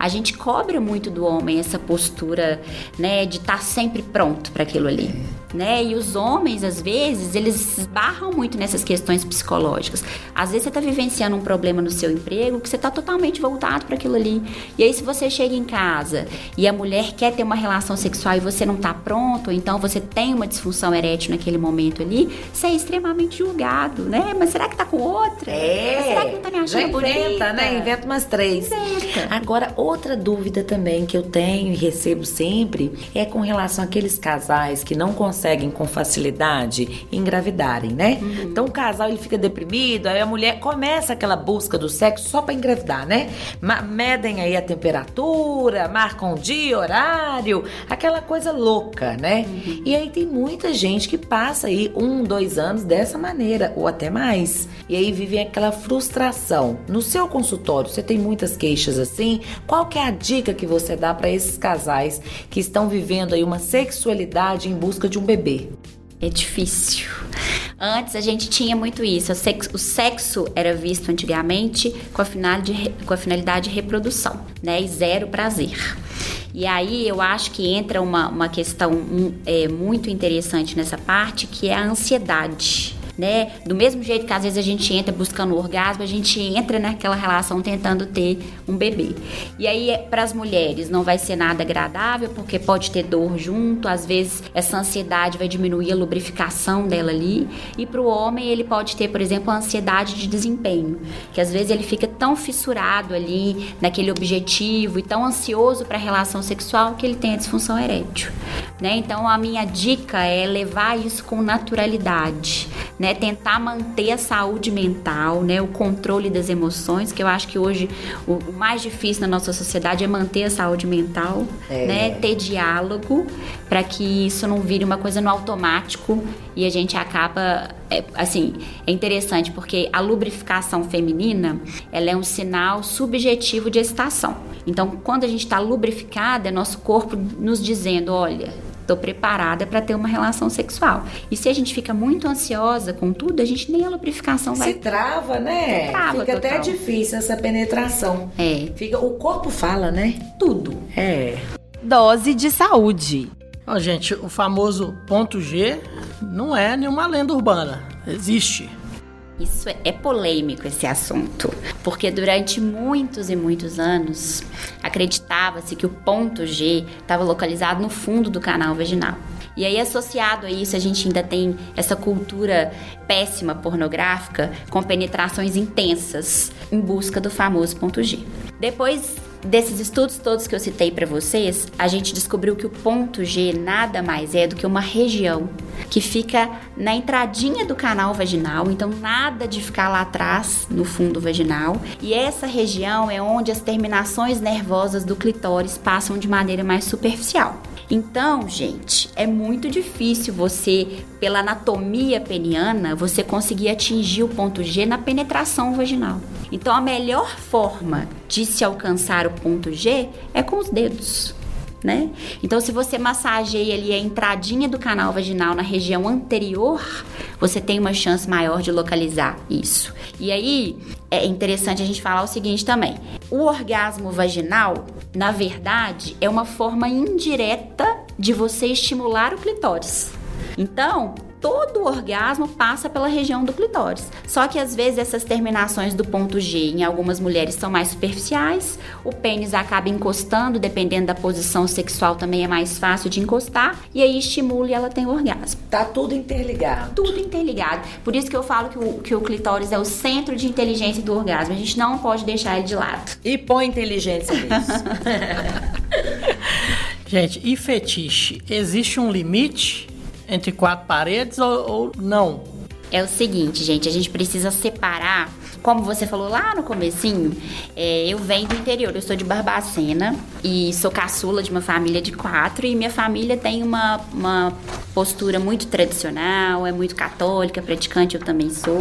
a gente cobra muito do homem essa postura, né, de estar tá sempre pronto para aquilo ali, né? E os homens, às vezes, eles esbarram muito nessas questões psicológicas. Às vezes você tá vivenciando um problema no seu emprego que você tá totalmente voltado para aquilo ali. E aí se você chega em casa e a mulher quer ter uma relação sexual e você não tá pronto, ou então você tem uma disfunção erétil naquele momento ali, você é extremamente julgado, né? Mas será que tá com outra? É. Mas será que não tá me achando Já inventa, bonita? né? Inventa umas três. Inventa. Agora, outra dúvida também que eu tenho e recebo sempre é com relação àqueles casais que não conseguem com facilidade engravidarem, né? Uhum. Então o casal ele fica deprimido, aí a mulher começa aquela busca do sexo só para engravidar, né? medem aí a temperatura, marcam dia, horário, aquela coisa louca, né? Uhum. E aí tem muita gente que passa aí um, dois anos dessa maneira, ou até mais. E aí vivem aquela frustração. No seu consultório, você tem muitas queixas assim? Qual que é a dica que você dá para esses casais que estão vivendo aí uma sexualidade em busca de um bebê? É difícil. Antes a gente tinha muito isso. O sexo, era visto antigamente com a, finalidade, com a finalidade de reprodução, né? E zero prazer. E aí eu acho que entra uma, uma questão um, é, muito interessante nessa parte, que é a ansiedade né? Do mesmo jeito que às vezes a gente entra buscando orgasmo, a gente entra naquela relação tentando ter um bebê. E aí, para as mulheres, não vai ser nada agradável, porque pode ter dor junto, às vezes essa ansiedade vai diminuir a lubrificação dela ali. E para o homem, ele pode ter, por exemplo, a ansiedade de desempenho, que às vezes ele fica tão fissurado ali naquele objetivo e tão ansioso para a relação sexual que ele tem a disfunção erétil, né? Então, a minha dica é levar isso com naturalidade, né? Né? Tentar manter a saúde mental, né? O controle das emoções, que eu acho que hoje o, mais difícil na nossa sociedade é manter a saúde mental, é. né? Ter diálogo para que isso não vire uma coisa no automático e a gente acaba é, assim, é interessante porque a lubrificação feminina, ela é um sinal subjetivo de excitação. Então, quando a gente está lubrificada, é nosso corpo nos dizendo, olha, estou preparada para ter uma relação sexual. E se a gente fica muito ansiosa com tudo, a gente nem a lubrificação vai. Se trava, né? Se trava, fica total. até difícil essa penetração. É. Fica, o corpo fala, né? Tudo. É. Dose de saúde. Ó, gente, o famoso ponto G não é nenhuma lenda urbana. Existe. Isso é, é polêmico esse assunto, porque durante muitos e muitos anos acreditava-se que o ponto G estava localizado no fundo do canal vaginal. E aí, associado a isso, a gente ainda tem essa cultura péssima pornográfica com penetrações intensas em busca do famoso ponto G. Depois desses estudos todos que eu citei para vocês, a gente descobriu que o ponto G nada mais é do que uma região que fica na entradinha do canal vaginal, então nada de ficar lá atrás no fundo vaginal. E essa região é onde as terminações nervosas do clitóris passam de maneira mais superficial. Então, gente, é muito difícil você, pela anatomia peniana, você conseguir atingir o ponto G na penetração vaginal. Então, a melhor forma de se alcançar o ponto G é com os dedos né? Então, se você massageia ali a entradinha do canal vaginal na região anterior, você tem uma chance maior de localizar isso. E aí, é interessante a gente falar o seguinte também: o orgasmo vaginal, na verdade, é uma forma indireta de você estimular o clitóris. Então, todo o orgasmo passa pela região do clitóris. Só que às vezes essas terminações do ponto G em algumas mulheres são mais superficiais, o pênis acaba encostando, dependendo da posição sexual também é mais fácil de encostar, e aí estimula e ela tem orgasmo. Tá tudo interligado. Tudo interligado. Por isso que eu falo que o, que o clitóris é o centro de inteligência do orgasmo. A gente não pode deixar ele de lado. E põe inteligência nisso. Gente, e fetiche? Existe um limite entre quatro paredes ou, ou não? É o seguinte, gente, a gente precisa separar como você falou lá no comecinho, é, eu venho do interior, eu sou de Barbacena e sou caçula de uma família de quatro e minha família tem uma, uma postura muito tradicional, é muito católica, praticante, eu também sou.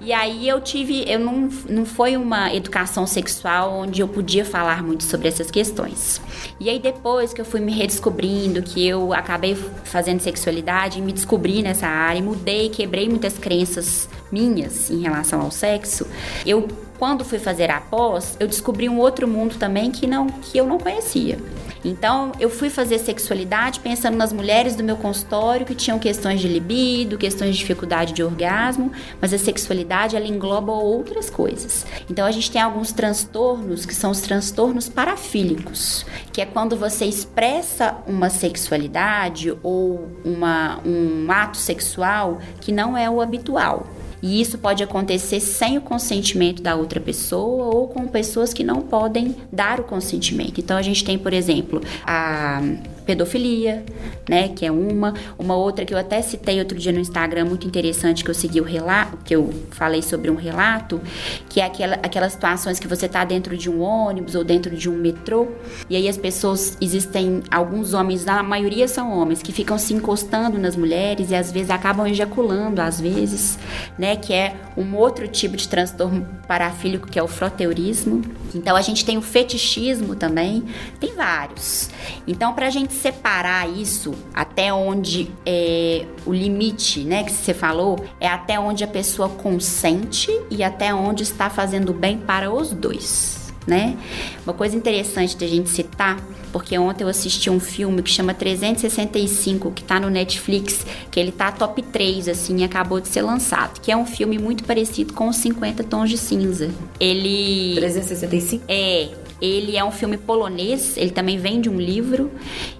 E aí eu tive, eu não, não foi uma educação sexual onde eu podia falar muito sobre essas questões. E aí depois que eu fui me redescobrindo, que eu acabei fazendo sexualidade, me descobri nessa área, mudei, quebrei muitas crenças minhas em relação ao sexo, eu quando fui fazer a pós, eu descobri um outro mundo também que não que eu não conhecia. Então, eu fui fazer sexualidade pensando nas mulheres do meu consultório que tinham questões de libido, questões de dificuldade de orgasmo, mas a sexualidade ela engloba outras coisas. Então, a gente tem alguns transtornos que são os transtornos parafílicos, que é quando você expressa uma sexualidade ou uma, um ato sexual que não é o habitual. E isso pode acontecer sem o consentimento da outra pessoa ou com pessoas que não podem dar o consentimento. Então a gente tem, por exemplo, a pedofilia, né, que é uma, uma outra que eu até citei outro dia no Instagram muito interessante que eu segui o relato, que eu falei sobre um relato, que é aquela, aquelas situações que você está dentro de um ônibus ou dentro de um metrô e aí as pessoas existem alguns homens, a maioria são homens que ficam se encostando nas mulheres e às vezes acabam ejaculando às vezes, né, que é um outro tipo de transtorno parafílico que é o froteurismo. Então a gente tem o fetichismo também, tem vários. Então para a gente separar isso até onde é o limite, né, que você falou, é até onde a pessoa consente e até onde está fazendo bem para os dois. Né? Uma coisa interessante da gente citar, porque ontem eu assisti um filme que chama 365, que tá no Netflix, que ele tá top 3, assim, acabou de ser lançado, que é um filme muito parecido com os 50 Tons de Cinza. Ele... 365? É, ele é um filme polonês, ele também vem de um livro.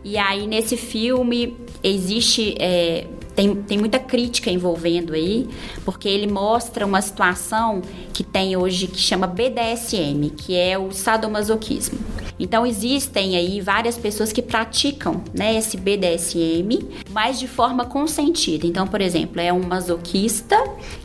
E aí, nesse filme, existe. É, tem, tem muita crítica envolvendo aí, porque ele mostra uma situação que tem hoje que chama BDSM, que é o sadomasoquismo. Então existem aí várias pessoas que praticam né, esse BDSM, mas de forma consentida. Então, por exemplo, é um masoquista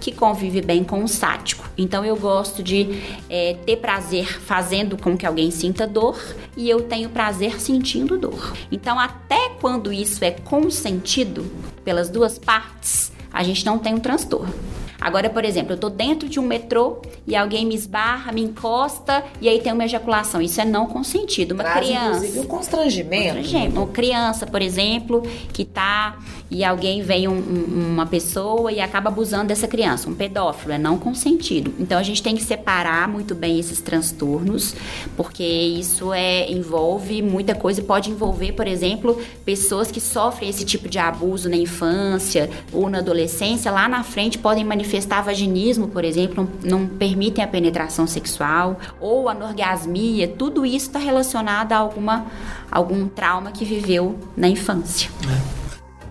que convive bem com um sádico. Então eu gosto de é, ter prazer fazendo com que alguém sinta dor e eu tenho prazer sentindo dor. Então, até quando isso é consentido pelas duas partes, a gente não tem um transtorno. Agora, por exemplo, eu tô dentro de um metrô e alguém me esbarra, me encosta e aí tem uma ejaculação. Isso é não consentido. Uma Traz, criança. Inclusive, um constrangimento. constrangimento. Uma criança, por exemplo, que tá e alguém vem um, um, uma pessoa e acaba abusando dessa criança. Um pedófilo é não consentido. Então a gente tem que separar muito bem esses transtornos, porque isso é envolve muita coisa. Pode envolver, por exemplo, pessoas que sofrem esse tipo de abuso na infância ou na adolescência. Lá na frente podem manifestar vaginismo, por exemplo, não, não permitem a penetração sexual ou anorgasmia. Tudo isso está relacionado a alguma algum trauma que viveu na infância.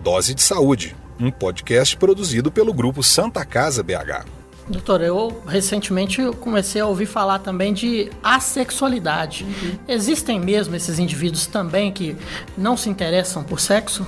Dose de Saúde, um podcast produzido pelo grupo Santa Casa BH. Doutor, eu recentemente comecei a ouvir falar também de assexualidade. Uhum. Existem mesmo esses indivíduos também que não se interessam por sexo?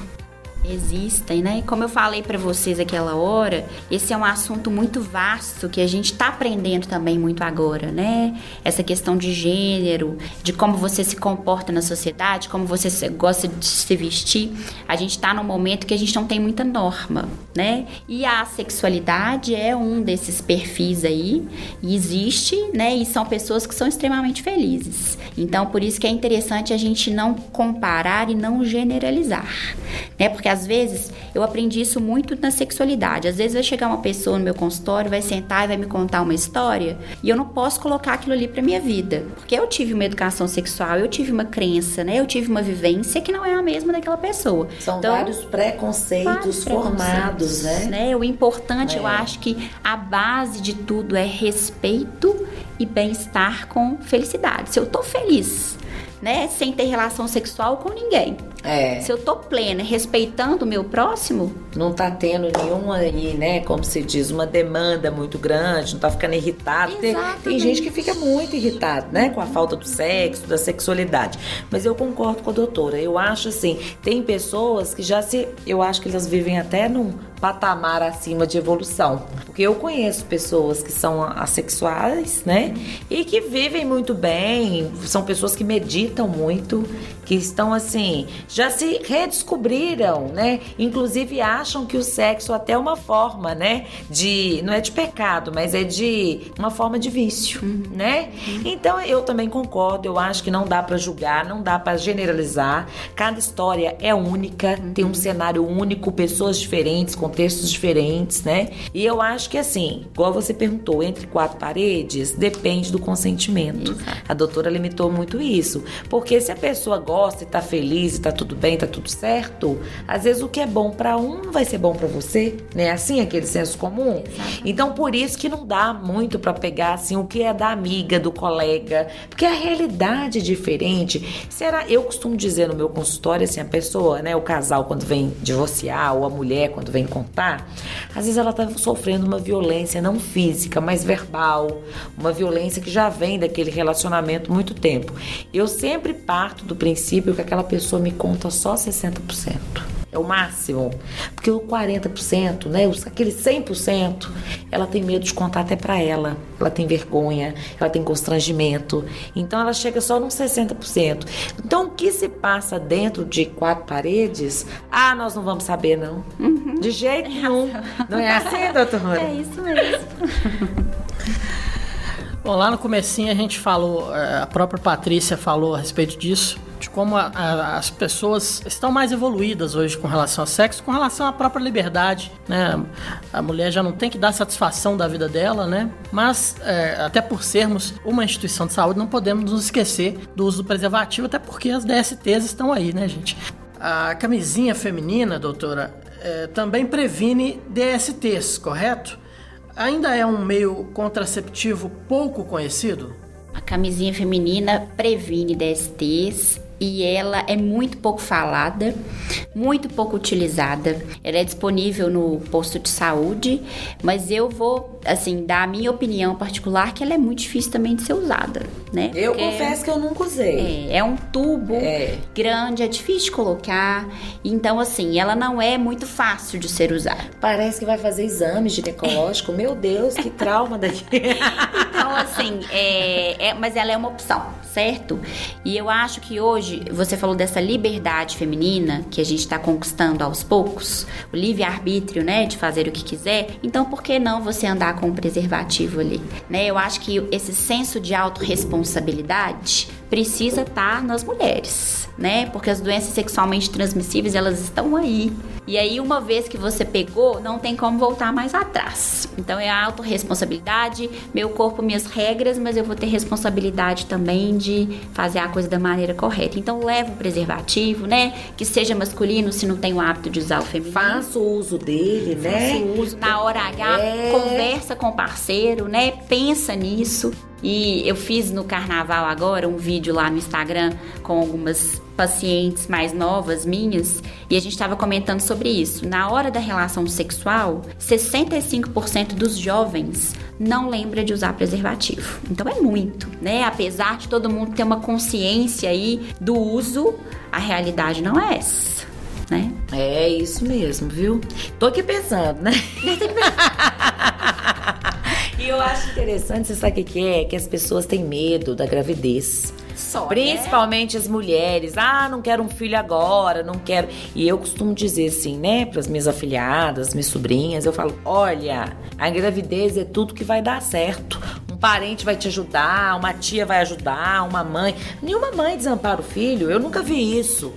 Existem, né? Como eu falei para vocês aquela hora, esse é um assunto muito vasto que a gente está aprendendo também muito agora, né? Essa questão de gênero, de como você se comporta na sociedade, como você gosta de se vestir. A gente está num momento que a gente não tem muita norma, né? E a sexualidade é um desses perfis aí, e existe, né? E são pessoas que são extremamente felizes. Então, por isso que é interessante a gente não comparar e não generalizar, né? Porque às vezes, eu aprendi isso muito na sexualidade. Às vezes vai chegar uma pessoa no meu consultório, vai sentar e vai me contar uma história, e eu não posso colocar aquilo ali para minha vida, porque eu tive uma educação sexual, eu tive uma crença, né? Eu tive uma vivência que não é a mesma daquela pessoa. São então, vários preconceitos vários formados, preconceitos, né? né? O importante, é. eu acho que a base de tudo é respeito e bem-estar com felicidade. Se eu tô feliz, né, sem ter relação sexual com ninguém, é. Se eu tô plena, respeitando o meu próximo. Não tá tendo nenhuma aí, né? Como se diz, uma demanda muito grande, não tá ficando irritado. Tem, tem, gente que fica muito irritado, né? Com a falta do sexo, da sexualidade. Mas eu concordo com a doutora. Eu acho assim, tem pessoas que já se. Eu acho que elas vivem até num patamar acima de evolução. Porque eu conheço pessoas que são assexuais, né? E que vivem muito bem, são pessoas que meditam muito, que estão assim, já se redescobriram, né? Inclusive acham que o sexo até é uma forma, né? De. Não é de pecado, mas é de uma forma de vício, uhum. né? Uhum. Então eu também concordo, eu acho que não dá para julgar, não dá para generalizar. Cada história é única, uhum. tem um cenário único, pessoas diferentes, contextos diferentes, né? E eu acho que assim, igual você perguntou, entre quatro paredes, depende do consentimento. Exato. A doutora limitou muito isso. Porque se a pessoa gosta e tá feliz e tá tudo bem, tá tudo certo, às vezes o que é bom para um não vai ser bom para você, né? Assim, aquele senso comum. Então, por isso que não dá muito para pegar assim o que é da amiga, do colega, porque a realidade é diferente. Será, eu costumo dizer no meu consultório assim, a pessoa, né, o casal quando vem divorciar ou a mulher quando vem contar, às vezes ela tá sofrendo uma violência não física, mas verbal, uma violência que já vem daquele relacionamento muito tempo. Eu sempre parto do princípio que aquela pessoa me conta só 60%. É o máximo. Porque o 40%, né, aquele 100%, ela tem medo de contar até para ela. Ela tem vergonha, ela tem constrangimento. Então ela chega só nos 60%. Então o que se passa dentro de quatro paredes? Ah, nós não vamos saber não. Uhum. De jeito nenhum. Não é assim, doutora? É isso mesmo. Bom, lá no comecinho a gente falou, eh, a própria Patrícia falou a respeito disso, de como a, a, as pessoas estão mais evoluídas hoje com relação ao sexo, com relação à própria liberdade, né? A mulher já não tem que dar satisfação da vida dela, né? Mas, é, até por sermos uma instituição de saúde, não podemos nos esquecer do uso do preservativo, até porque as DSTs estão aí, né, gente? A camisinha feminina, doutora, é, também previne DSTs, correto? Ainda é um meio contraceptivo pouco conhecido? A camisinha feminina previne DSTs e ela é muito pouco falada, muito pouco utilizada. Ela é disponível no posto de saúde, mas eu vou, assim, dar a minha opinião particular que ela é muito difícil também de ser usada, né? Eu Porque confesso que eu nunca usei. É, é um tubo é. grande, é difícil de colocar, então, assim, ela não é muito fácil de ser usada. Parece que vai fazer exame ginecológico. Meu Deus, que trauma daqui. então, assim, é, é, mas ela é uma opção, certo? E eu acho que hoje hoje você falou dessa liberdade feminina que a gente está conquistando aos poucos, o livre-arbítrio, né, de fazer o que quiser, então por que não você andar com um preservativo ali? Né? Eu acho que esse senso de autorresponsabilidade precisa estar tá nas mulheres, né? Porque as doenças sexualmente transmissíveis, elas estão aí. E aí, uma vez que você pegou, não tem como voltar mais atrás. Então, é a autorresponsabilidade, meu corpo, minhas regras, mas eu vou ter responsabilidade também de fazer a coisa da maneira correta. Então, leva o preservativo, né? Que seja masculino, se não tem o hábito de usar o feminino. Faça o uso dele, né? Faça o uso. Na hora H, é... conversa com o parceiro, né? Pensa nisso. E eu fiz no carnaval agora um vídeo lá no Instagram com algumas pacientes mais novas minhas e a gente estava comentando sobre isso. Na hora da relação sexual, 65% dos jovens não lembra de usar preservativo. Então é muito, né? Apesar de todo mundo ter uma consciência aí do uso, a realidade não é essa. Né? É isso mesmo, viu? Tô aqui pensando, né? E eu acho interessante, você sabe o que é? Que as pessoas têm medo da gravidez. Só, né? Principalmente né? as mulheres. Ah, não quero um filho agora, não quero. E eu costumo dizer assim, né, para as minhas afilhadas, minhas sobrinhas, eu falo: olha, a gravidez é tudo que vai dar certo. Um parente vai te ajudar, uma tia vai ajudar, uma mãe. Nenhuma mãe desampara o filho, eu nunca vi isso.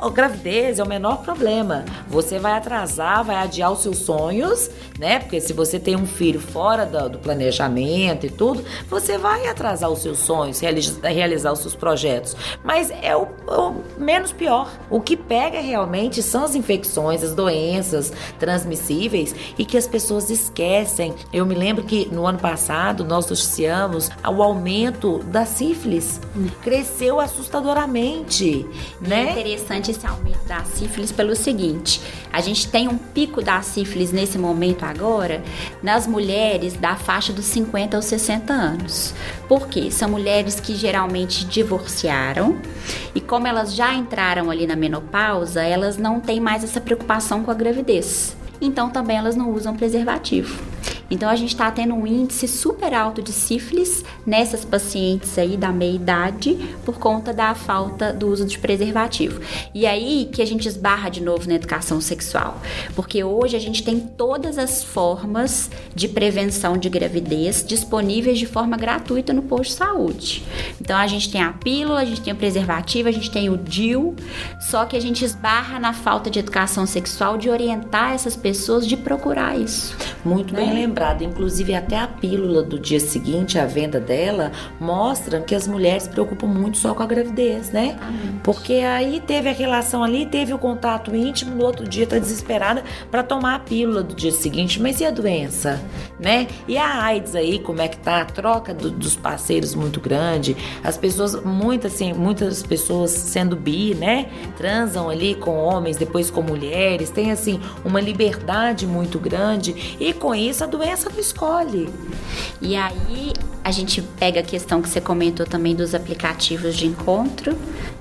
A gravidez é o menor problema. Você vai atrasar, vai adiar os seus sonhos, né? Porque se você tem um filho fora do, do planejamento e tudo, você vai atrasar os seus sonhos, realizar, realizar os seus projetos. Mas é o, o menos pior. O que pega realmente são as infecções, as doenças transmissíveis e que as pessoas esquecem. Eu me lembro que no ano passado nós noticiamos o aumento da sífilis. Cresceu assustadoramente, né? É interessante esse aumento da sífilis pelo seguinte: a gente tem um pico da sífilis nesse momento agora nas mulheres da faixa dos 50 aos 60 anos. Por quê? São mulheres que geralmente divorciaram e como elas já entraram ali na menopausa, elas não têm mais essa preocupação com a gravidez. Então também elas não usam preservativo. Então a gente está tendo um índice super alto de sífilis nessas pacientes aí da meia idade por conta da falta do uso de preservativo. E aí que a gente esbarra de novo na educação sexual, porque hoje a gente tem todas as formas de prevenção de gravidez disponíveis de forma gratuita no posto de saúde. Então a gente tem a pílula, a gente tem o preservativo, a gente tem o DIU, só que a gente esbarra na falta de educação sexual de orientar essas pessoas de procurar isso. Muito bem lembrado lembrado, inclusive até a pílula do dia seguinte, a venda dela, mostra que as mulheres se preocupam muito só com a gravidez, né? Porque aí teve a relação ali, teve o contato íntimo, no outro dia tá desesperada para tomar a pílula do dia seguinte, mas e a doença, né? E a AIDS aí, como é que tá? A troca do, dos parceiros muito grande, as pessoas, muitas assim, muitas pessoas sendo bi, né? Transam ali com homens, depois com mulheres, tem assim uma liberdade muito grande e com isso a doença doença não escolhe. E aí a gente pega a questão que você comentou também dos aplicativos de encontro,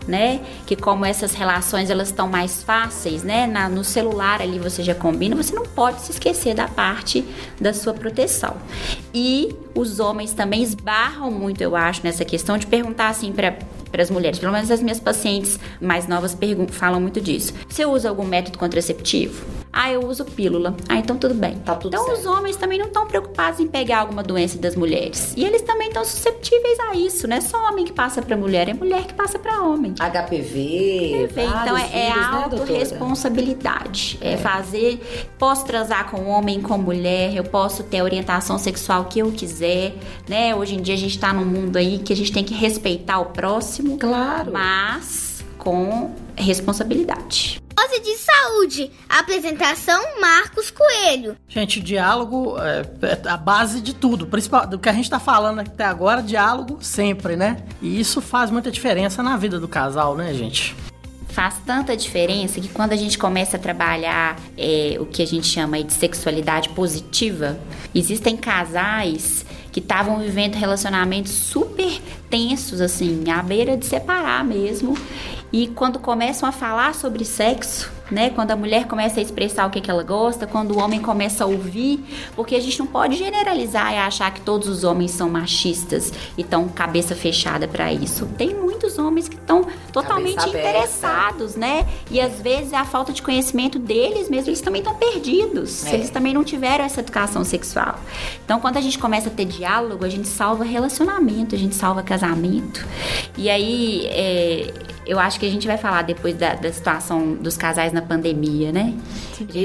né? Que como essas relações elas estão mais fáceis, né? Na, no celular ali você já combina, você não pode se esquecer da parte da sua proteção. E os homens também esbarram muito, eu acho, nessa questão de perguntar assim para para as mulheres. Pelo menos as minhas pacientes mais novas falam muito disso. Você usa algum método contraceptivo? Ah, eu uso pílula. Ah, então tudo bem. Tá tudo então certo. os homens também não estão preocupados em pegar alguma doença das mulheres. E eles também estão susceptíveis a isso, não é só homem que passa para mulher, é mulher que passa para homem. HPV, HPV então é, é vírus, né, autorresponsabilidade. é. é fazer, posso transar com homem, com mulher, eu posso ter a orientação sexual que eu quiser, né? Hoje em dia a gente tá num mundo aí que a gente tem que respeitar o próximo. Claro. Mas com responsabilidade. Dose de saúde. Apresentação Marcos Coelho. Gente, diálogo é, é a base de tudo. Principal, do que a gente está falando até agora, diálogo sempre, né? E isso faz muita diferença na vida do casal, né, gente? faz tanta diferença que quando a gente começa a trabalhar é, o que a gente chama de sexualidade positiva, existem casais que estavam vivendo relacionamentos super tensos, assim, à beira de separar mesmo. E quando começam a falar sobre sexo, né? Quando a mulher começa a expressar o que, que ela gosta, quando o homem começa a ouvir, porque a gente não pode generalizar e achar que todos os homens são machistas e estão cabeça fechada para isso. Tem muitos homens que estão totalmente interessados, né? E às vezes a falta de conhecimento deles mesmo, eles também estão perdidos. É. Eles também não tiveram essa educação sexual. Então, quando a gente começa a ter diálogo, a gente salva relacionamento, a gente salva casamento. E aí, é, eu acho que a gente vai falar depois da, da situação dos casais na pandemia, né?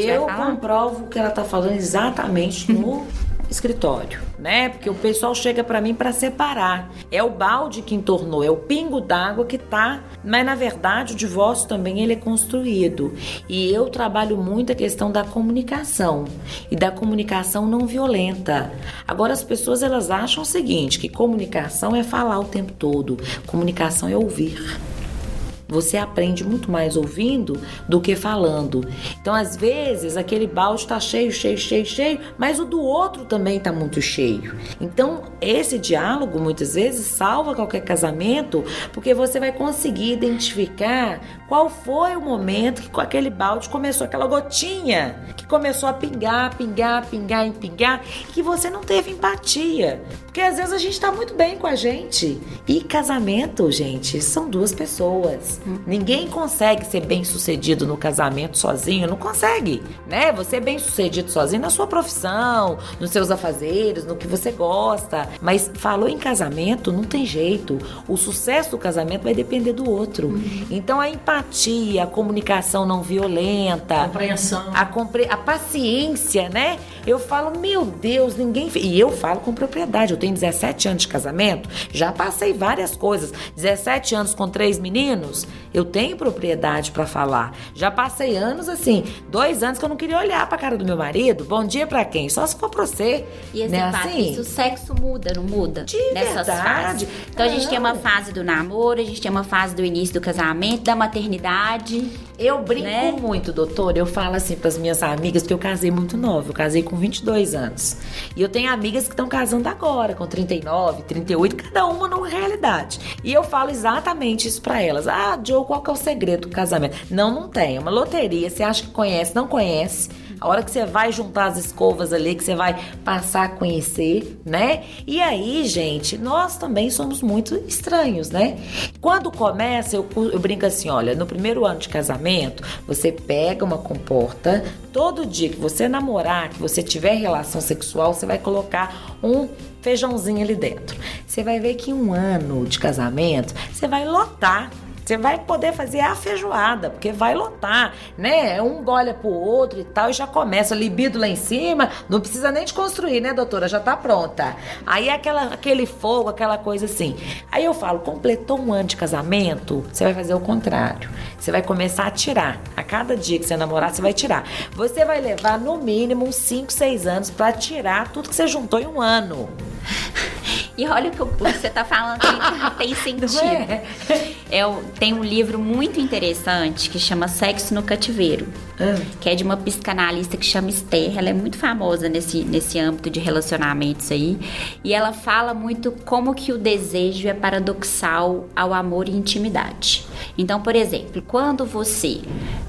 Eu comprovo que ela tá falando exatamente no escritório, né? Porque o pessoal chega para mim para separar. É o balde que entornou, é o pingo d'água que tá, mas na verdade o divórcio também ele é construído. E eu trabalho muito a questão da comunicação e da comunicação não violenta. Agora as pessoas elas acham o seguinte, que comunicação é falar o tempo todo, comunicação é ouvir. Você aprende muito mais ouvindo do que falando. Então, às vezes, aquele balde está cheio, cheio, cheio, cheio, mas o do outro também está muito cheio. Então, esse diálogo muitas vezes salva qualquer casamento, porque você vai conseguir identificar qual foi o momento que com aquele balde começou aquela gotinha que começou a pingar, pingar, pingar, pingar, que você não teve empatia. Porque às vezes a gente está muito bem com a gente. E casamento, gente, são duas pessoas. Ninguém consegue ser bem sucedido no casamento sozinho, não consegue, né? Você é bem sucedido sozinho na sua profissão, nos seus afazeres, no que você gosta. Mas falou em casamento, não tem jeito. O sucesso do casamento vai depender do outro. Então a empatia, a comunicação não violenta, a compreensão, a, compre a paciência, né? Eu falo, meu Deus, ninguém. E eu falo com propriedade. Eu tenho 17 anos de casamento, já passei várias coisas. 17 anos com três meninos, eu tenho propriedade para falar. Já passei anos assim, dois anos que eu não queria olhar pra cara do meu marido. Bom dia para quem? Só se for pra você. E esse né? assim? o sexo muda, não muda? De Nessas verdade. Fases. Então a gente tem uma fase do namoro, a gente tem uma fase do início do casamento, da maternidade. Eu brinco né? muito, doutor. Eu falo assim para as minhas amigas, porque eu casei muito nova. Eu casei com 22 anos. E eu tenho amigas que estão casando agora, com 39, 38, cada uma numa realidade. E eu falo exatamente isso para elas. Ah, Joe, qual que é o segredo do casamento? Não, não tem. É uma loteria. Você acha que conhece, não conhece. A hora que você vai juntar as escovas ali, que você vai passar a conhecer, né? E aí, gente, nós também somos muito estranhos, né? Quando começa, eu, eu brinco assim: olha, no primeiro ano de casamento, você pega uma comporta, todo dia que você namorar, que você tiver relação sexual, você vai colocar um feijãozinho ali dentro. Você vai ver que em um ano de casamento, você vai lotar você vai poder fazer a feijoada, porque vai lotar, né? Um golha pro outro e tal, e já começa libido lá em cima. Não precisa nem de construir, né, doutora? Já tá pronta. Aí é aquela, aquele fogo, aquela coisa assim. Aí eu falo, completou um ano de casamento, você vai fazer o contrário. Você vai começar a tirar. A cada dia que você namorar, você vai tirar. Você vai levar no mínimo uns 5, 6 anos para tirar tudo que você juntou em um ano. E olha o que você está falando tem, tem sentido. É? Eu, tem um livro muito interessante que chama Sexo no Cativeiro. Ah. Que é de uma psicanalista que chama Esther. Ela é muito famosa nesse, nesse âmbito de relacionamentos aí. E ela fala muito como que o desejo é paradoxal ao amor e intimidade. Então, por exemplo, quando você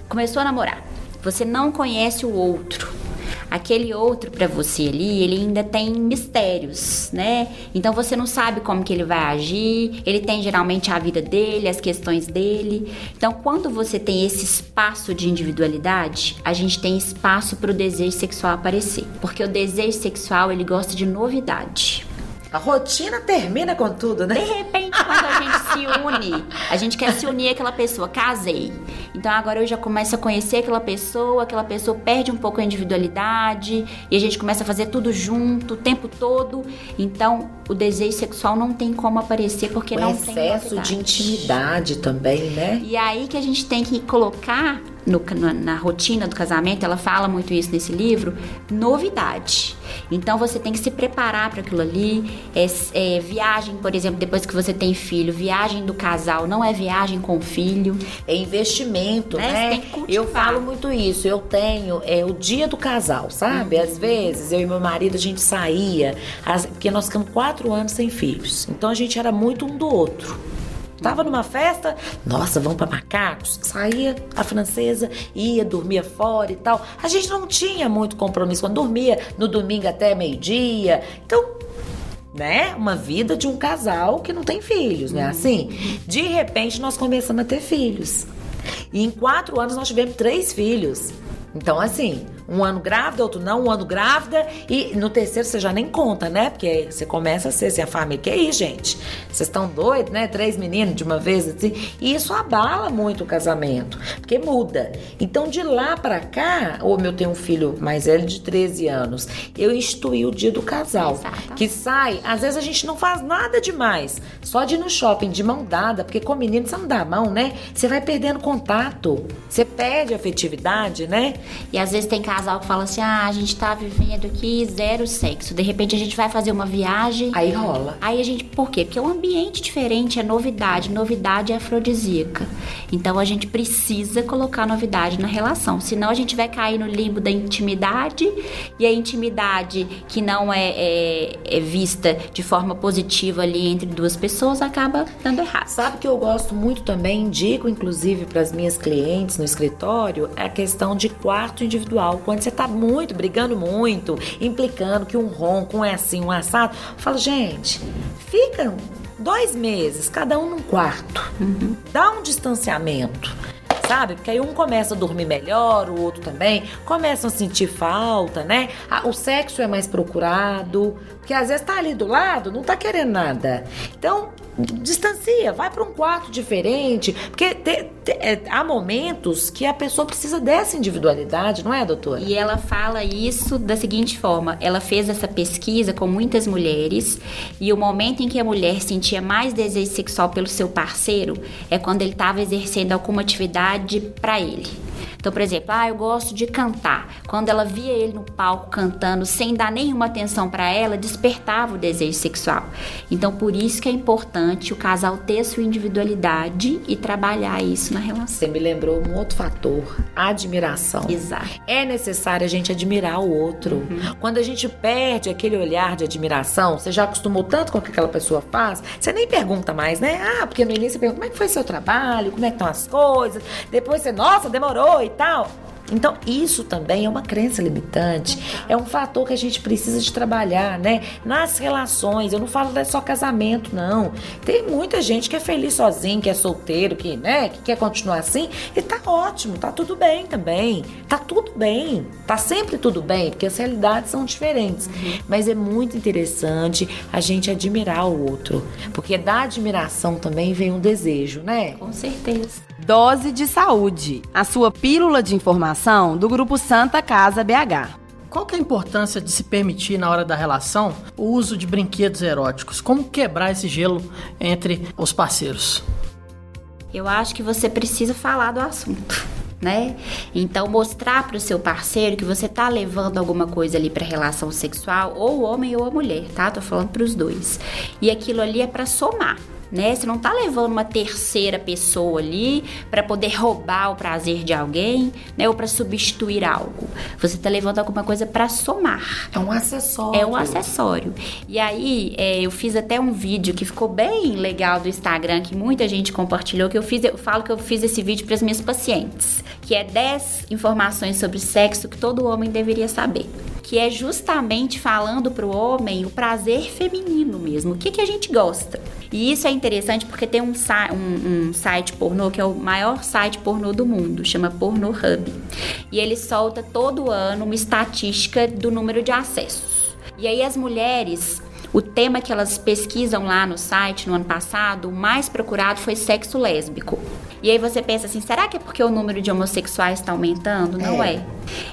começou a namorar, você não conhece o outro aquele outro para você ali, ele ainda tem mistérios, né? Então você não sabe como que ele vai agir, ele tem geralmente a vida dele, as questões dele. Então quando você tem esse espaço de individualidade, a gente tem espaço para o desejo sexual aparecer, porque o desejo sexual ele gosta de novidade. A rotina termina com tudo, né? De repente, quando a gente se une, a gente quer se unir àquela pessoa. Casei. Então agora eu já começo a conhecer aquela pessoa, aquela pessoa perde um pouco a individualidade e a gente começa a fazer tudo junto o tempo todo. Então o desejo sexual não tem como aparecer porque o não tem excesso de intimidade também, né? E aí que a gente tem que colocar no, na, na, rotina do casamento, ela fala muito isso nesse livro, novidade. Então você tem que se preparar para aquilo ali. É, é, viagem, por exemplo, depois que você tem filho, viagem do casal não é viagem com filho. É investimento, né? né? Eu falo muito isso. Eu tenho é o dia do casal, sabe? Uhum. Às vezes eu e meu marido a gente saía, porque nós ficamos quatro anos sem filhos. Então a gente era muito um do outro. Tava numa festa, nossa, vamos para macacos. Saía a francesa, ia, dormia fora e tal. A gente não tinha muito compromisso quando dormia no domingo até meio-dia. Então, né? Uma vida de um casal que não tem filhos, né? Assim, de repente nós começamos a ter filhos. E em quatro anos nós tivemos três filhos. Então, assim, um ano grávida, outro não, um ano grávida, e no terceiro você já nem conta, né? Porque você começa a ser assim, a família. Que aí, gente? Vocês estão doidos, né? Três meninos de uma vez assim. E isso abala muito o casamento, porque muda. Então, de lá para cá, ou eu tenho um filho mais velho de 13 anos, eu instituí o dia do casal. Exato. Que sai, às vezes a gente não faz nada demais, só de ir no shopping de mão dada, porque com menino você não dá a mão, né? Você vai perdendo contato, você perde a afetividade, né? E às vezes tem casal que fala assim: ah, a gente tá vivendo aqui zero sexo. De repente a gente vai fazer uma viagem. Aí rola. Aí a gente. Por quê? Porque é um ambiente diferente, é novidade. Novidade é afrodisíaca. Então a gente precisa colocar novidade na relação. Senão a gente vai cair no limbo da intimidade. E a intimidade que não é, é, é vista de forma positiva ali entre duas pessoas acaba dando errado. Sabe que eu gosto muito também, indico inclusive para as minhas clientes no escritório, é a questão de quarto individual. Quando você tá muito, brigando muito, implicando que um ronco, um é assim, um assado, eu falo, gente, fica dois meses, cada um num quarto. Dá um distanciamento sabe? Porque aí um começa a dormir melhor, o outro também, começam a sentir falta, né? O sexo é mais procurado, porque às vezes tá ali do lado, não tá querendo nada. Então, distancia, vai para um quarto diferente, porque te, te, é, há momentos que a pessoa precisa dessa individualidade, não é, doutora? E ela fala isso da seguinte forma: ela fez essa pesquisa com muitas mulheres e o momento em que a mulher sentia mais desejo sexual pelo seu parceiro é quando ele estava exercendo alguma atividade para ele. Então, por exemplo, ah, eu gosto de cantar. Quando ela via ele no palco cantando sem dar nenhuma atenção para ela, despertava o desejo sexual. Então, por isso que é importante o casal ter sua individualidade e trabalhar isso na relação. Você me lembrou um outro fator, admiração. Exato. É necessário a gente admirar o outro. Uhum. Quando a gente perde aquele olhar de admiração, você já acostumou tanto com o que aquela pessoa faz, você nem pergunta mais, né? Ah, porque no início você pergunta como é que foi seu trabalho, como é que estão as coisas. Depois você, nossa, demorou e tal. Então, isso também é uma crença limitante, é um fator que a gente precisa de trabalhar, né? Nas relações, eu não falo só casamento, não. Tem muita gente que é feliz sozinho, que é solteiro, que, né, que quer continuar assim, e tá ótimo, tá tudo bem também. Tá tudo bem, tá sempre tudo bem, porque as realidades são diferentes. Uhum. Mas é muito interessante a gente admirar o outro, porque da admiração também vem um desejo, né? Com certeza. Dose de Saúde, a sua pílula de informação do Grupo Santa Casa BH. Qual que é a importância de se permitir na hora da relação o uso de brinquedos eróticos? Como quebrar esse gelo entre os parceiros? Eu acho que você precisa falar do assunto. Né? Então mostrar para o seu parceiro que você tá levando alguma coisa ali para relação sexual, ou o homem ou a mulher, tá? Tô falando para os dois. E aquilo ali é para somar né? Você não tá levando uma terceira pessoa ali para poder roubar o prazer de alguém, né? Ou para substituir algo. Você tá levando alguma coisa para somar. É um acessório. É um acessório. E aí, é, eu fiz até um vídeo que ficou bem legal do Instagram, que muita gente compartilhou, que eu fiz, eu falo que eu fiz esse vídeo para as minhas pacientes, que é 10 informações sobre sexo que todo homem deveria saber que é justamente falando para o homem o prazer feminino mesmo, o que, que a gente gosta. E isso é interessante porque tem um, um, um, site pornô que é o maior site pornô do mundo, chama Pornhub. E ele solta todo ano uma estatística do número de acessos. E aí as mulheres o tema que elas pesquisam lá no site no ano passado, o mais procurado foi sexo lésbico. E aí você pensa assim, será que é porque o número de homossexuais está aumentando? Não é. é.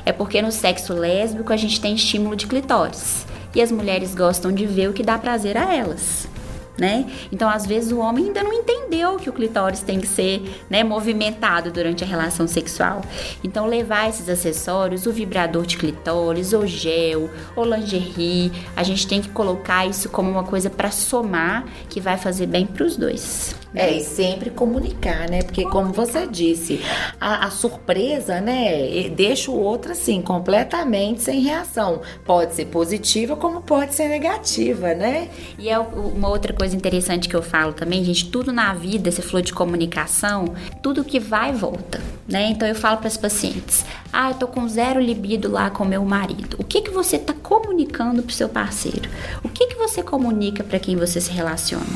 É porque no sexo lésbico a gente tem estímulo de clitóris. E as mulheres gostam de ver o que dá prazer a elas né? Então, às vezes, o homem ainda não entendeu que o clitóris tem que ser né, movimentado durante a relação sexual. Então, levar esses acessórios, o vibrador de clitóris, o gel, o lingerie, a gente tem que colocar isso como uma coisa para somar que vai fazer bem para os dois. É, e sempre comunicar, né? Porque como você disse, a, a, surpresa, né, deixa o outro assim, completamente sem reação. Pode ser positiva como pode ser negativa, né? E é uma outra coisa interessante que eu falo também, gente, tudo na vida, você falou de comunicação, tudo que vai volta, né? Então eu falo para as pacientes, ah, eu tô com zero libido lá com meu marido. O que que você tá comunicando pro seu parceiro? O que que você comunica para quem você se relaciona?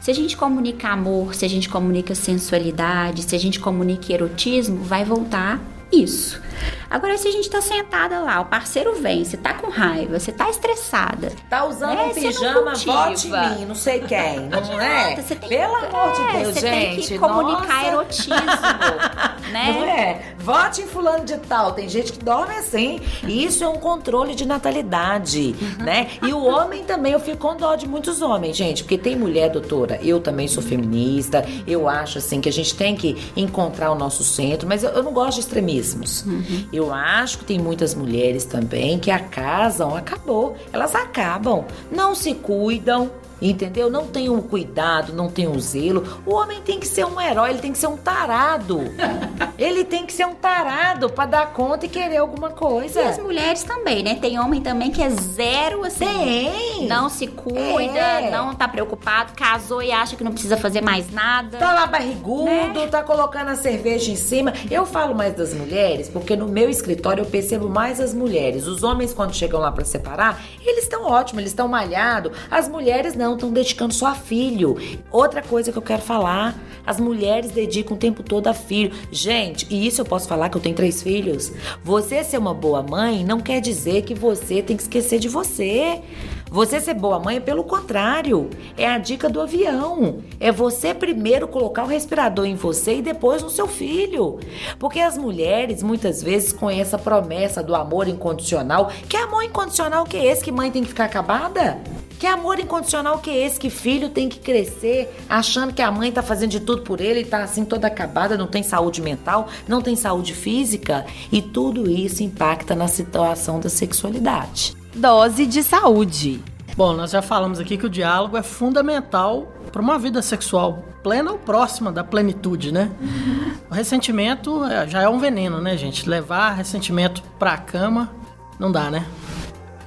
Se a gente comunica amor, se a gente comunica sensualidade, se a gente comunica erotismo, vai voltar isso. Agora, se a gente tá sentada lá, o parceiro vem, você tá com raiva, você tá estressada. Tá usando né? um pijama, vote em mim, não sei quem, não, não é? Você tem, Pelo amor de é, Deus, você gente. Tem que comunicar nossa. erotismo, né? Não é? Vote em fulano de tal. Tem gente que dorme assim. E isso é um controle de natalidade, uhum. né? E o homem também, eu fico com dó de muitos homens, gente, porque tem mulher, doutora, eu também sou feminista, eu acho assim que a gente tem que encontrar o nosso centro, mas eu, eu não gosto de extremismos. Uhum. Eu acho que tem muitas mulheres também que acasam, acabou. Elas acabam, não se cuidam, Entendeu? Não tem um cuidado, não tem um zelo. O homem tem que ser um herói, ele tem que ser um tarado. ele tem que ser um tarado para dar conta e querer alguma coisa. E as mulheres também, né? Tem homem também que é zero assim. Tem. Não se cuida, É. não tá preocupado, casou e acha que não precisa fazer mais nada. Tá lá barrigudo, tá colocando a cerveja em cima. Eu falo mais das mulheres, porque no meu escritório eu percebo mais as mulheres. Os homens, quando chegam lá pra separar, eles estão ótimos, eles estão malhados. As mulheres não, estão dedicando só a filho. Outra coisa que eu quero falar: as mulheres dedicam o tempo todo a filho. Gente, e isso eu posso falar que eu tenho três filhos. Você ser uma boa mãe não quer dizer que você tem que esquecer de você. Você ser boa mãe é pelo contrário. É a dica do avião. É você primeiro colocar o respirador em você e depois no seu filho. Porque as mulheres, muitas vezes, com essa promessa do amor incondicional, que amor incondicional que é esse que mãe tem que ficar acabada? Que amor incondicional que é esse que filho tem que crescer achando que a mãe tá fazendo de tudo por ele e tá assim toda acabada, não tem saúde mental, não tem saúde física? E tudo isso impacta na situação da sexualidade. Dose de saúde. Bom, nós já falamos aqui que o diálogo é fundamental para uma vida sexual plena ou próxima da plenitude, né? O ressentimento é- já é um veneno, né, gente? Levar ressentimento pra cama não dá, né?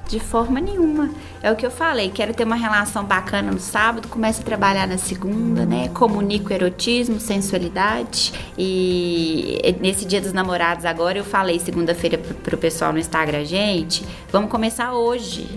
De forma nenhuma. É o que eu falei, quero ter uma relação bacana no sábado, começo a trabalhar na segunda, né? Comunico erotismo, sensualidade. E nesse dia dos namorados agora eu falei segunda-feira pro, pessoal no Instagram, gente, vamos começar hoje.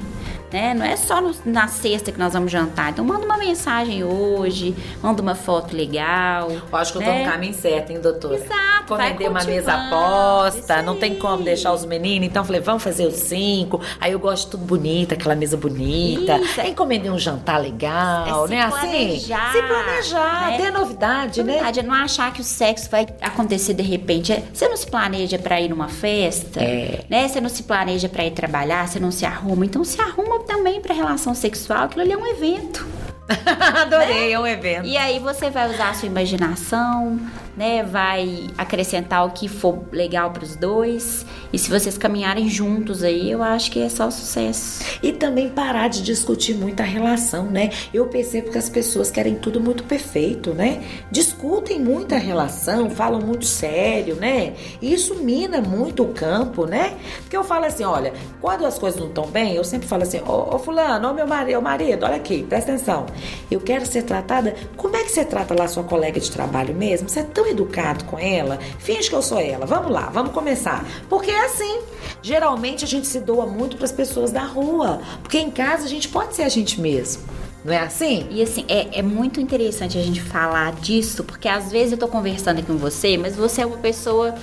Né? Não é só no- na sexta que nós vamos jantar. Então manda uma mensagem hoje, manda uma foto legal. Eu acho que eu tô né? no caminho certo, hein, doutora? Exato, vai Encomendei uma mesa aposta, não tem como deixar os meninos, então falei, vamos fazer os cinco. Aí eu gosto de tudo bonito, aquela mesa bonita. Isso. Aí encomendei um jantar legal, É se né? planejar, assim? Se planejar, né? ter novidade, né? verdade, é não achar que o sexo vai acontecer de repente. É- Você não se planeja pra ir numa festa, É. né? Você não se planeja pra ir trabalhar, você não se arruma. Então se arruma também pra relação sexual, aquilo ali é um evento. Adorei, é um evento. E aí você vai usar a sua imaginação, né? Vai acrescentar o que for legal pros dois. E se vocês caminharem juntos aí, eu acho que é só sucesso. E também parar de discutir muito a relação, né? Eu percebo que as pessoas querem tudo muito perfeito, né? Discutem muito a relação, falam muito sério, né? E isso mina muito o campo, né? Porque eu falo assim, olha, quando as coisas não estão bem, eu sempre falo assim, ô, ô fulano, ô meu marido, ô marido, olha aqui, presta atenção. Eu quero ser tratada. Como é que você trata lá sua colega de trabalho mesmo? Você é tão educado com ela? Finge que eu sou ela. Vamos lá, vamos começar. Porque é assim. Geralmente a gente se doa muito para as pessoas da rua. Porque em casa a gente pode ser a gente mesmo. Não é assim? E assim, é, é muito interessante a gente falar disso, porque às vezes eu tô conversando aqui com você, mas você é uma pessoa,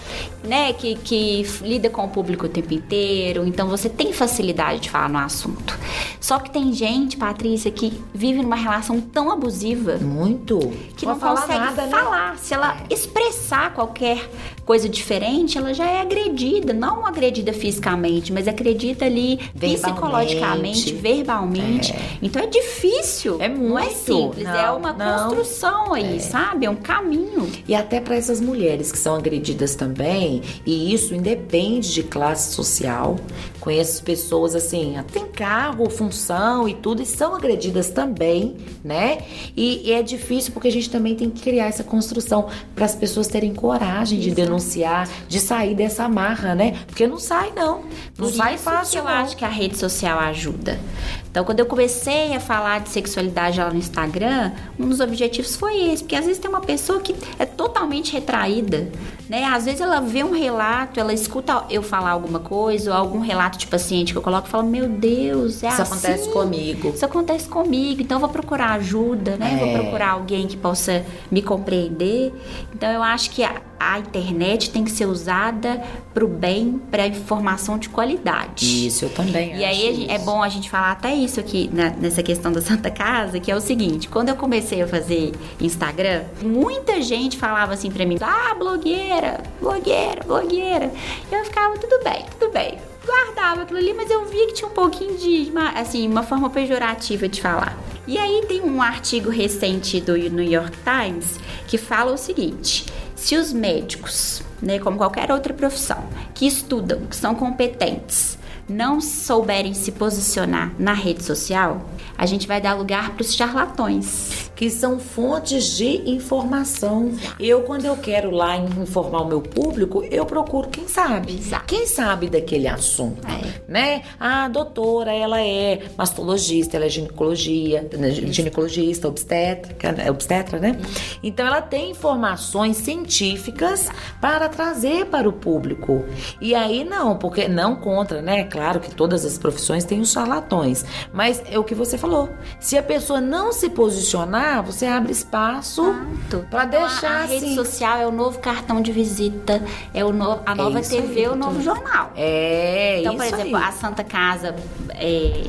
né, que, que lida com o público o tempo inteiro, então você tem facilidade de falar no assunto. Só que tem gente, Patrícia, que vive numa relação tão abusiva Muito. que não falar consegue nada, né? falar. Se ela expressar qualquer coisa diferente, ela já é agredida. Não agredida fisicamente, mas agredida ali Verbalmente. psicologicamente, verbalmente. Então é difícil. É Não é muito. simples. é Não, uma não. construção aí, sabe? É um caminho. E até para essas mulheres que são agredidas também, e isso independe de classe social. Conheço pessoas assim, tem cargo, função e tudo, e são agredidas também, né? E, e é difícil porque a gente também tem que criar essa construção para as pessoas terem coragem de denunciar, de sair dessa marra, né? Porque não sai, não. Não Por sai fácil. que eu não. acho que a rede social ajuda. Então, quando eu comecei a falar de sexualidade lá no Instagram, um dos objetivos foi esse, porque às vezes tem uma pessoa que é totalmente retraída, né? Às vezes ela vê um relato, ela escuta eu falar alguma coisa, ou algum relato de paciente que eu coloco e fala: Meu Deus, é Isso assim? acontece comigo. Isso acontece comigo, então eu vou procurar ajuda, né? É. Vou procurar alguém que possa me compreender. Então eu acho que a, a internet tem que ser usada para o bem, para informação de qualidade. Isso, eu também E aí é isso. bom a gente falar até isso aqui na- nessa questão da Santa Casa, que é o seguinte, quando eu comecei a fazer Instagram, muita gente falava assim pra mim, ah, blogueira, blogueira, blogueira. Eu ficava, tudo bem, tudo bem. Guardava aquilo ali, mas eu via que tinha um pouquinho de, uma- assim, uma forma pejorativa de falar. E aí tem um artigo recente do New York Times que fala o seguinte: se os médicos, né, como qualquer outra profissão, que estudam, que são competentes, não souberem se posicionar na rede social, a gente vai dar lugar para os charlatões. Que são fontes de informação. Eu, quando eu quero lá informar o meu público, eu procuro quem sabe. Exato. Quem sabe daquele assunto, É. né? A doutora, ela é mastologista, ela é ginecologia, né, ginecologista, obstétrica, né, obstetra, né? Então, ela tem informações científicas para trazer para o público. E aí, não, porque não contra, né? Claro que todas as profissões têm os charlatões. Mas é o que você falou. Se a pessoa não se posicionar, você abre espaço para Então, a- deixar a, rede assim. social é o novo cartão de visita, é o novo, a nova isso TV, aí, o novo jornal. É, Então, isso por exemplo, aí. a Santa Casa, é,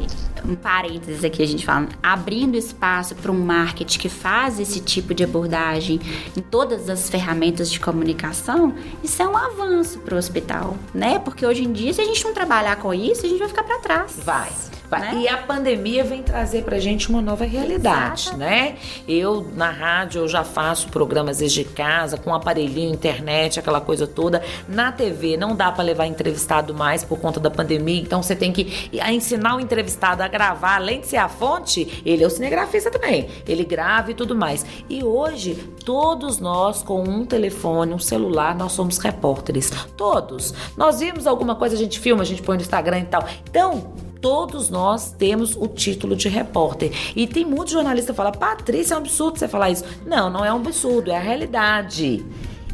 um parênteses aqui a gente fala, abrindo espaço para um marketing que faz esse tipo de abordagem em todas as ferramentas de comunicação, isso é um avanço para o hospital, né? Porque hoje em dia, se a gente não trabalhar com isso, a gente vai ficar para trás. Vai. Né? E a pandemia vem trazer pra gente uma nova realidade, Exatamente. né? Eu, na rádio, eu já faço programas desde casa, com aparelhinho, internet, aquela coisa toda. Na TV, não dá pra levar entrevistado mais por conta da pandemia, então você tem que ensinar o entrevistado a gravar, além de ser a fonte, ele é o cinegrafista também. Ele grava e tudo mais. E hoje, todos nós, com um telefone, um celular, nós somos repórteres. Todos. Nós vimos alguma coisa, a gente filma, a gente põe no Instagram e tal. Então, Todos nós temos o título de repórter. E tem muitos jornalistas que falam, Patrícia, é um absurdo você falar isso. Não, não é um absurdo, é a realidade.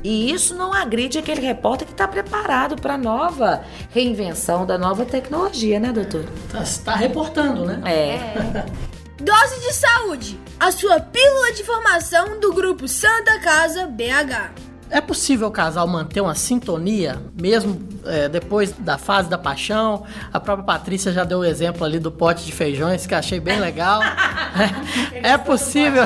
E isso não agride aquele repórter que está preparado para a nova reinvenção da nova tecnologia, né, doutor? Tá, tá reportando, né? É. Dose de saúde, a sua pílula de informação do grupo Santa Casa BH. É possível o casal manter uma sintonia, mesmo é, depois da fase da paixão? A própria Patrícia já deu o exemplo ali do pote de feijões, que achei bem legal. é, é possível.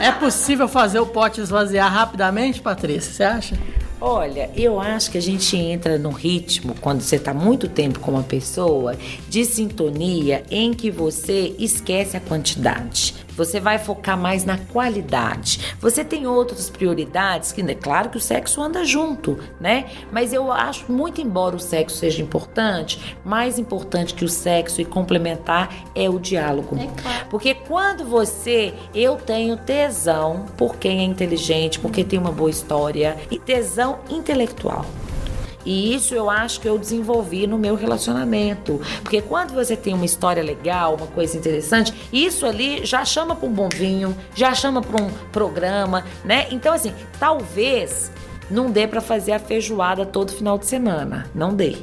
É possível fazer o pote esvaziar rapidamente, Patrícia? Você acha? Olha, eu acho que a gente entra no ritmo, quando você está muito tempo com uma pessoa, de sintonia em que você esquece a quantidade. Você vai focar mais na qualidade. Você tem outras prioridades, que é claro que o sexo anda junto, né? Mas eu acho, muito embora o sexo seja importante, mais importante que o sexo e complementar é o diálogo. É claro. Porque quando você, eu tenho tesão por quem é inteligente, porque tem uma boa história e tesão intelectual. E isso eu acho que eu desenvolvi no meu relacionamento. Porque quando você tem uma história legal, uma coisa interessante, isso ali já chama para um bom vinho, já chama para um programa, né? Então, assim, talvez não dê para fazer a feijoada todo final de semana. Não dê,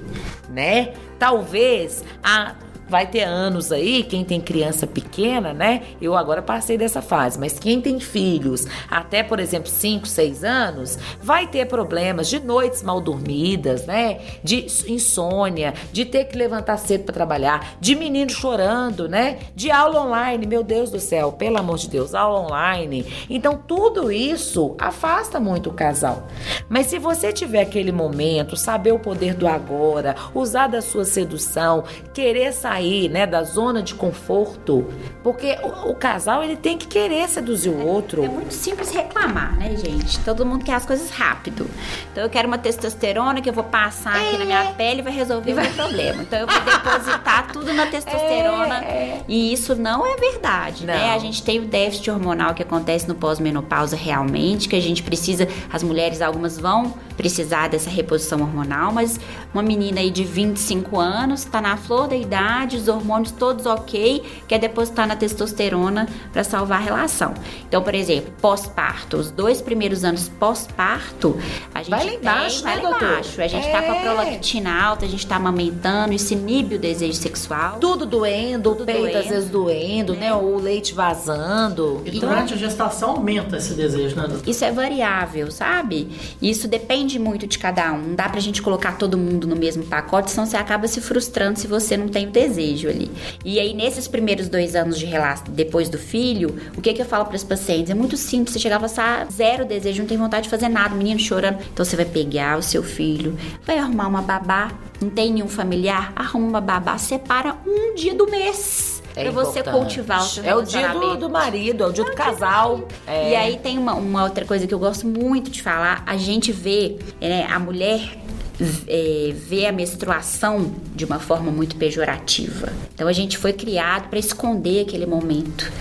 né? Talvez a vai ter anos aí, quem tem criança pequena, né? Eu agora passei dessa fase, mas quem tem filhos até, por exemplo, 5, 6 anos, vai ter problemas de noites mal dormidas, né? De insônia, de ter que levantar cedo para trabalhar, de menino chorando, né? De aula online, meu Deus do céu, pelo amor de Deus, aula online. Então, tudo isso afasta muito o casal. Mas se você tiver aquele momento, saber o poder do agora, usar da sua sedução, querer sair sair, né, da zona de conforto, porque o, o, casal ele tem que querer seduzir o outro. É muito simples reclamar, né, gente? Todo mundo quer as coisas rápido. Então eu quero uma testosterona que eu vou passar aqui na minha pele e vai resolver o meu problema. Então eu vou depositar tudo na testosterona É, e isso não é verdade, né? Não. A gente tem o déficit hormonal que acontece no pós-menopausa realmente, que a gente precisa, as mulheres algumas vão precisar dessa reposição hormonal, mas uma menina aí de 25 anos tá na flor da idade, os hormônios todos ok, quer depositar na testosterona para salvar a relação. Então, por exemplo, pós-parto, os dois primeiros anos pós-parto, a gente Vai lá tem- embaixo, vai né, lá doutor? embaixo. A gente tá com a É. prolactina alta, a gente tá amamentando, isso inibe o desejo sexual. Tudo doendo, Tudo o peito às doendo. vezes doendo, né? O leite vazando. E durante a gestação aumenta esse desejo, né, doutor? Isso é variável, sabe? Isso depende muito de cada um. Não dá pra gente colocar todo mundo no mesmo pacote, senão você acaba se frustrando se você não tem o desejo ali. E aí, nesses primeiros dois anos de relação, depois do filho, o que, que eu falo pras pacientes? É muito simples. Você chegar e falar, ah, zero desejo, não tem vontade de fazer nada, o menino chorando. Então você vai pegar o seu filho, vai arrumar uma babá, não tem nenhum familiar, arruma uma babá, separa um dia do mês. É pra você importante. cultivar o seu É o dia do, do marido, é o dia do casal. É. E aí tem uma, uma outra coisa que eu gosto muito de falar. A gente vê né, a mulher é, vê a menstruação de uma forma muito pejorativa. Então a gente foi criado para esconder aquele momento.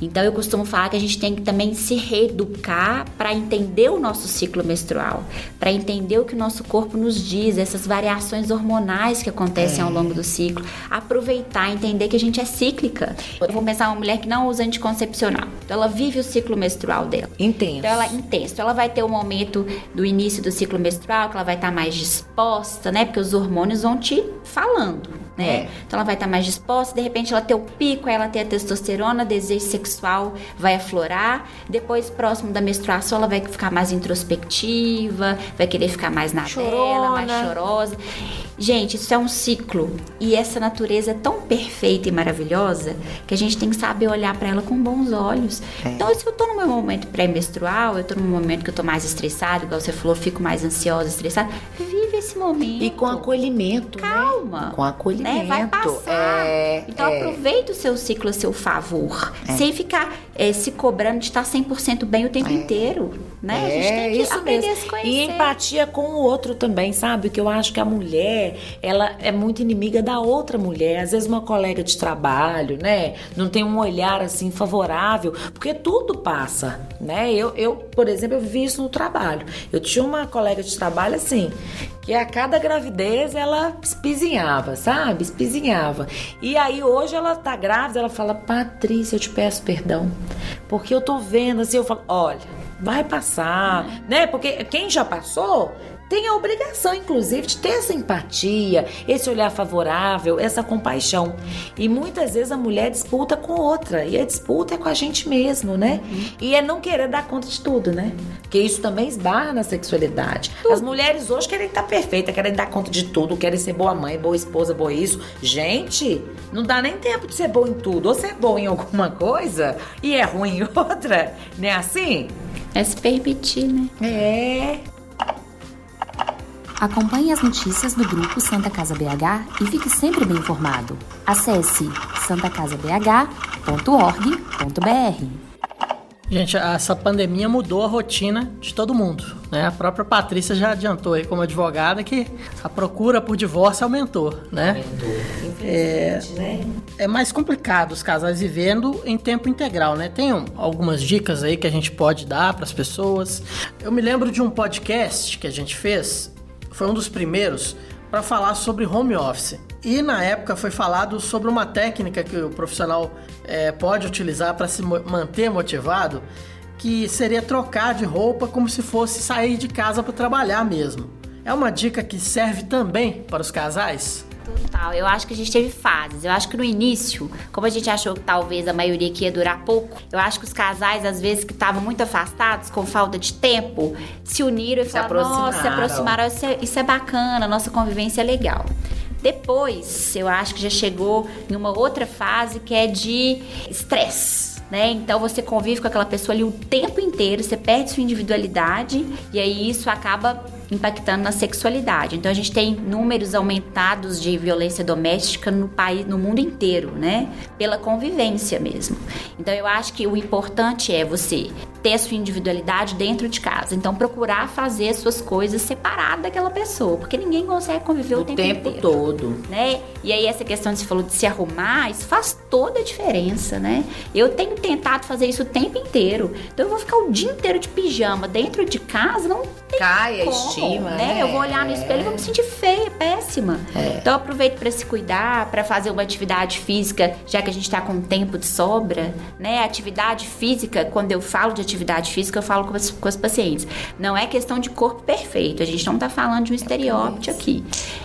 Então eu costumo falar que a gente tem que também se reeducar para entender o nosso ciclo menstrual, para entender o que o nosso corpo nos diz, essas variações hormonais que acontecem é. ao longo do ciclo, aproveitar, entender que a gente é cíclica. Eu vou pensar uma mulher que não usa anticoncepcional. Então ela vive o ciclo menstrual dela. Intenso. Então ela é intenso. Ela vai ter o um momento do início do ciclo menstrual que ela vai estar mais disposta, né? Porque os hormônios vão te falando né? É. Então ela vai estar mais disposta, de repente ela ter o pico, aí ela ter a testosterona, desejo sexual vai aflorar, depois próximo da menstruação ela vai ficar mais introspectiva, vai querer ficar mais na Chorona. dela, mais chorosa. Gente, isso é um ciclo e essa natureza é tão perfeita e maravilhosa que a gente tem que saber olhar para ela com bons olhos. É. Então, se eu tô no meu momento pré-menstrual, eu tô num momento que eu tô mais estressado, igual você falou, fico mais ansiosa, estressada, vive esse momento. E com acolhimento, né? Calma. Né? Com acolhimento né? Vai passar. É, então é. aproveita o seu ciclo a seu favor, é. sem ficar é, se cobrando de estar 100% bem o tempo é. inteiro, né? a gente é, tem que isso aprender mesmo. a se conhecer. E empatia com o outro também, sabe? Que eu acho que a mulher, ela é muito inimiga da outra mulher, às vezes uma colega de trabalho, né? Não tem um olhar assim favorável, porque tudo passa, né? Eu, eu por exemplo, eu vi isso no trabalho. Eu tinha uma colega de trabalho assim, que a cada gravidez ela espizinhava, sabe? Espizinhava. E aí hoje ela tá grávida, ela fala: "Patrícia, eu te peço perdão, porque eu tô vendo assim, eu falo: "Olha, vai passar", né? Porque quem já passou tem a obrigação, inclusive, de ter essa empatia, esse olhar favorável, essa compaixão. E muitas vezes a mulher disputa com outra, e a disputa é com a gente mesmo, né? Uhum. E é não querer dar conta de tudo, né? Porque isso também esbarra na sexualidade. Tudo. As mulheres hoje querem estar perfeitas, querem dar conta de tudo, querem ser boa mãe, boa esposa, boa isso. Gente, não dá nem tempo de ser boa em tudo. Ou ser boa em alguma coisa e é ruim em outra, não é assim? É se permitir, né? É. Acompanhe as notícias do grupo Santa Casa BH e fique sempre bem informado. Acesse santacasabh.org.br. Gente, essa pandemia mudou a rotina de todo mundo. Né? A própria Patrícia já adiantou aí como advogada que a procura por divórcio aumentou. Né? Aumentou, é, né? É mais complicado os casais vivendo em tempo integral, né? Tem algumas dicas aí que a gente pode dar para as pessoas. Eu me lembro de um podcast que a gente fez foi um dos primeiros para falar sobre home office. E na época foi falado sobre uma técnica que o profissional é, pode utilizar para se manter motivado, que seria trocar de roupa como se fosse sair de casa para trabalhar mesmo. É uma dica que serve também para os casais? Total. Eu acho que a gente teve fases. Eu acho que no início, como a gente achou que talvez a maioria que ia durar pouco, eu acho que os casais, às vezes, que estavam muito afastados, com falta de tempo, se uniram e se falaram: nossa, se aproximaram. Isso é, isso é bacana, nossa convivência é legal. Depois, eu acho que já chegou em uma outra fase que é de estresse né? Então você convive com aquela pessoa ali o tempo inteiro, você perde sua individualidade e aí isso acaba impactando na sexualidade. Então a gente tem números aumentados de violência doméstica no país, no mundo inteiro, né? Pela convivência mesmo. Então eu acho que o importante é você ter a sua individualidade dentro de casa. Então procurar fazer as suas coisas separadas daquela pessoa, porque ninguém consegue conviver o, o tempo, tempo inteiro, todo, né? E aí essa questão de você falou de se arrumar, isso faz toda a diferença, né? Eu tenho tentado fazer isso o tempo inteiro. Então eu vou ficar o dia inteiro de pijama dentro de casa, não tem Cai como, a estima, né? Eu vou olhar no espelho e vou me sentir feia, péssima. É. Então aproveito para se cuidar, para fazer uma atividade física, já que a gente tá com tempo de sobra, né? Atividade física, quando eu falo de atividade física, eu falo com as, com as pacientes. Não é questão de corpo perfeito. A gente não tá falando de um estereótipo aqui.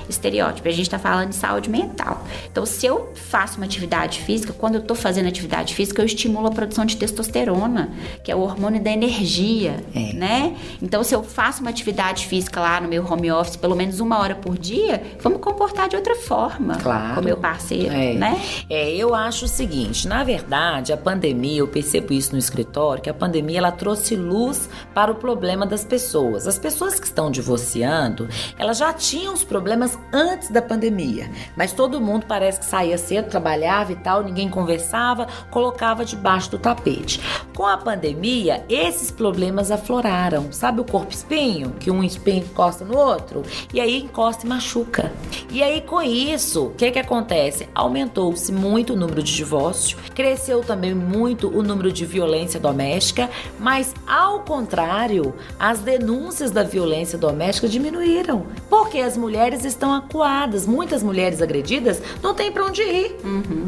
Estereótipo, a gente tá falando de saúde mental. Então, se eu faço uma atividade física, quando eu tô fazendo atividade física, eu estimulo a produção de testosterona, que é o hormônio da energia, é. né? Então, se eu faço uma atividade física lá no meu home office, pelo menos uma hora por dia, vamos comportar de outra forma claro. com o meu parceiro, é. né? É, eu acho o seguinte, na verdade, a pandemia, eu percebo isso no escritório, que a pandemia pandemia ela trouxe luz para o problema das pessoas. As pessoas que estão divorciando, elas já tinham os problemas antes da pandemia, mas todo mundo parece que saía cedo, trabalhava e tal, ninguém conversava, colocava debaixo do tapete. Com a pandemia, esses problemas afloraram. Sabe o corpo espinho, que um espinho encosta no outro? E aí encosta e machuca. E aí com isso, o que que acontece? Aumentou-se muito o número de divórcio, cresceu também muito o número de violência doméstica, mas ao contrário, as denúncias da violência doméstica diminuíram, porque as mulheres estão acuadas. Muitas mulheres agredidas não têm para onde ir, uhum.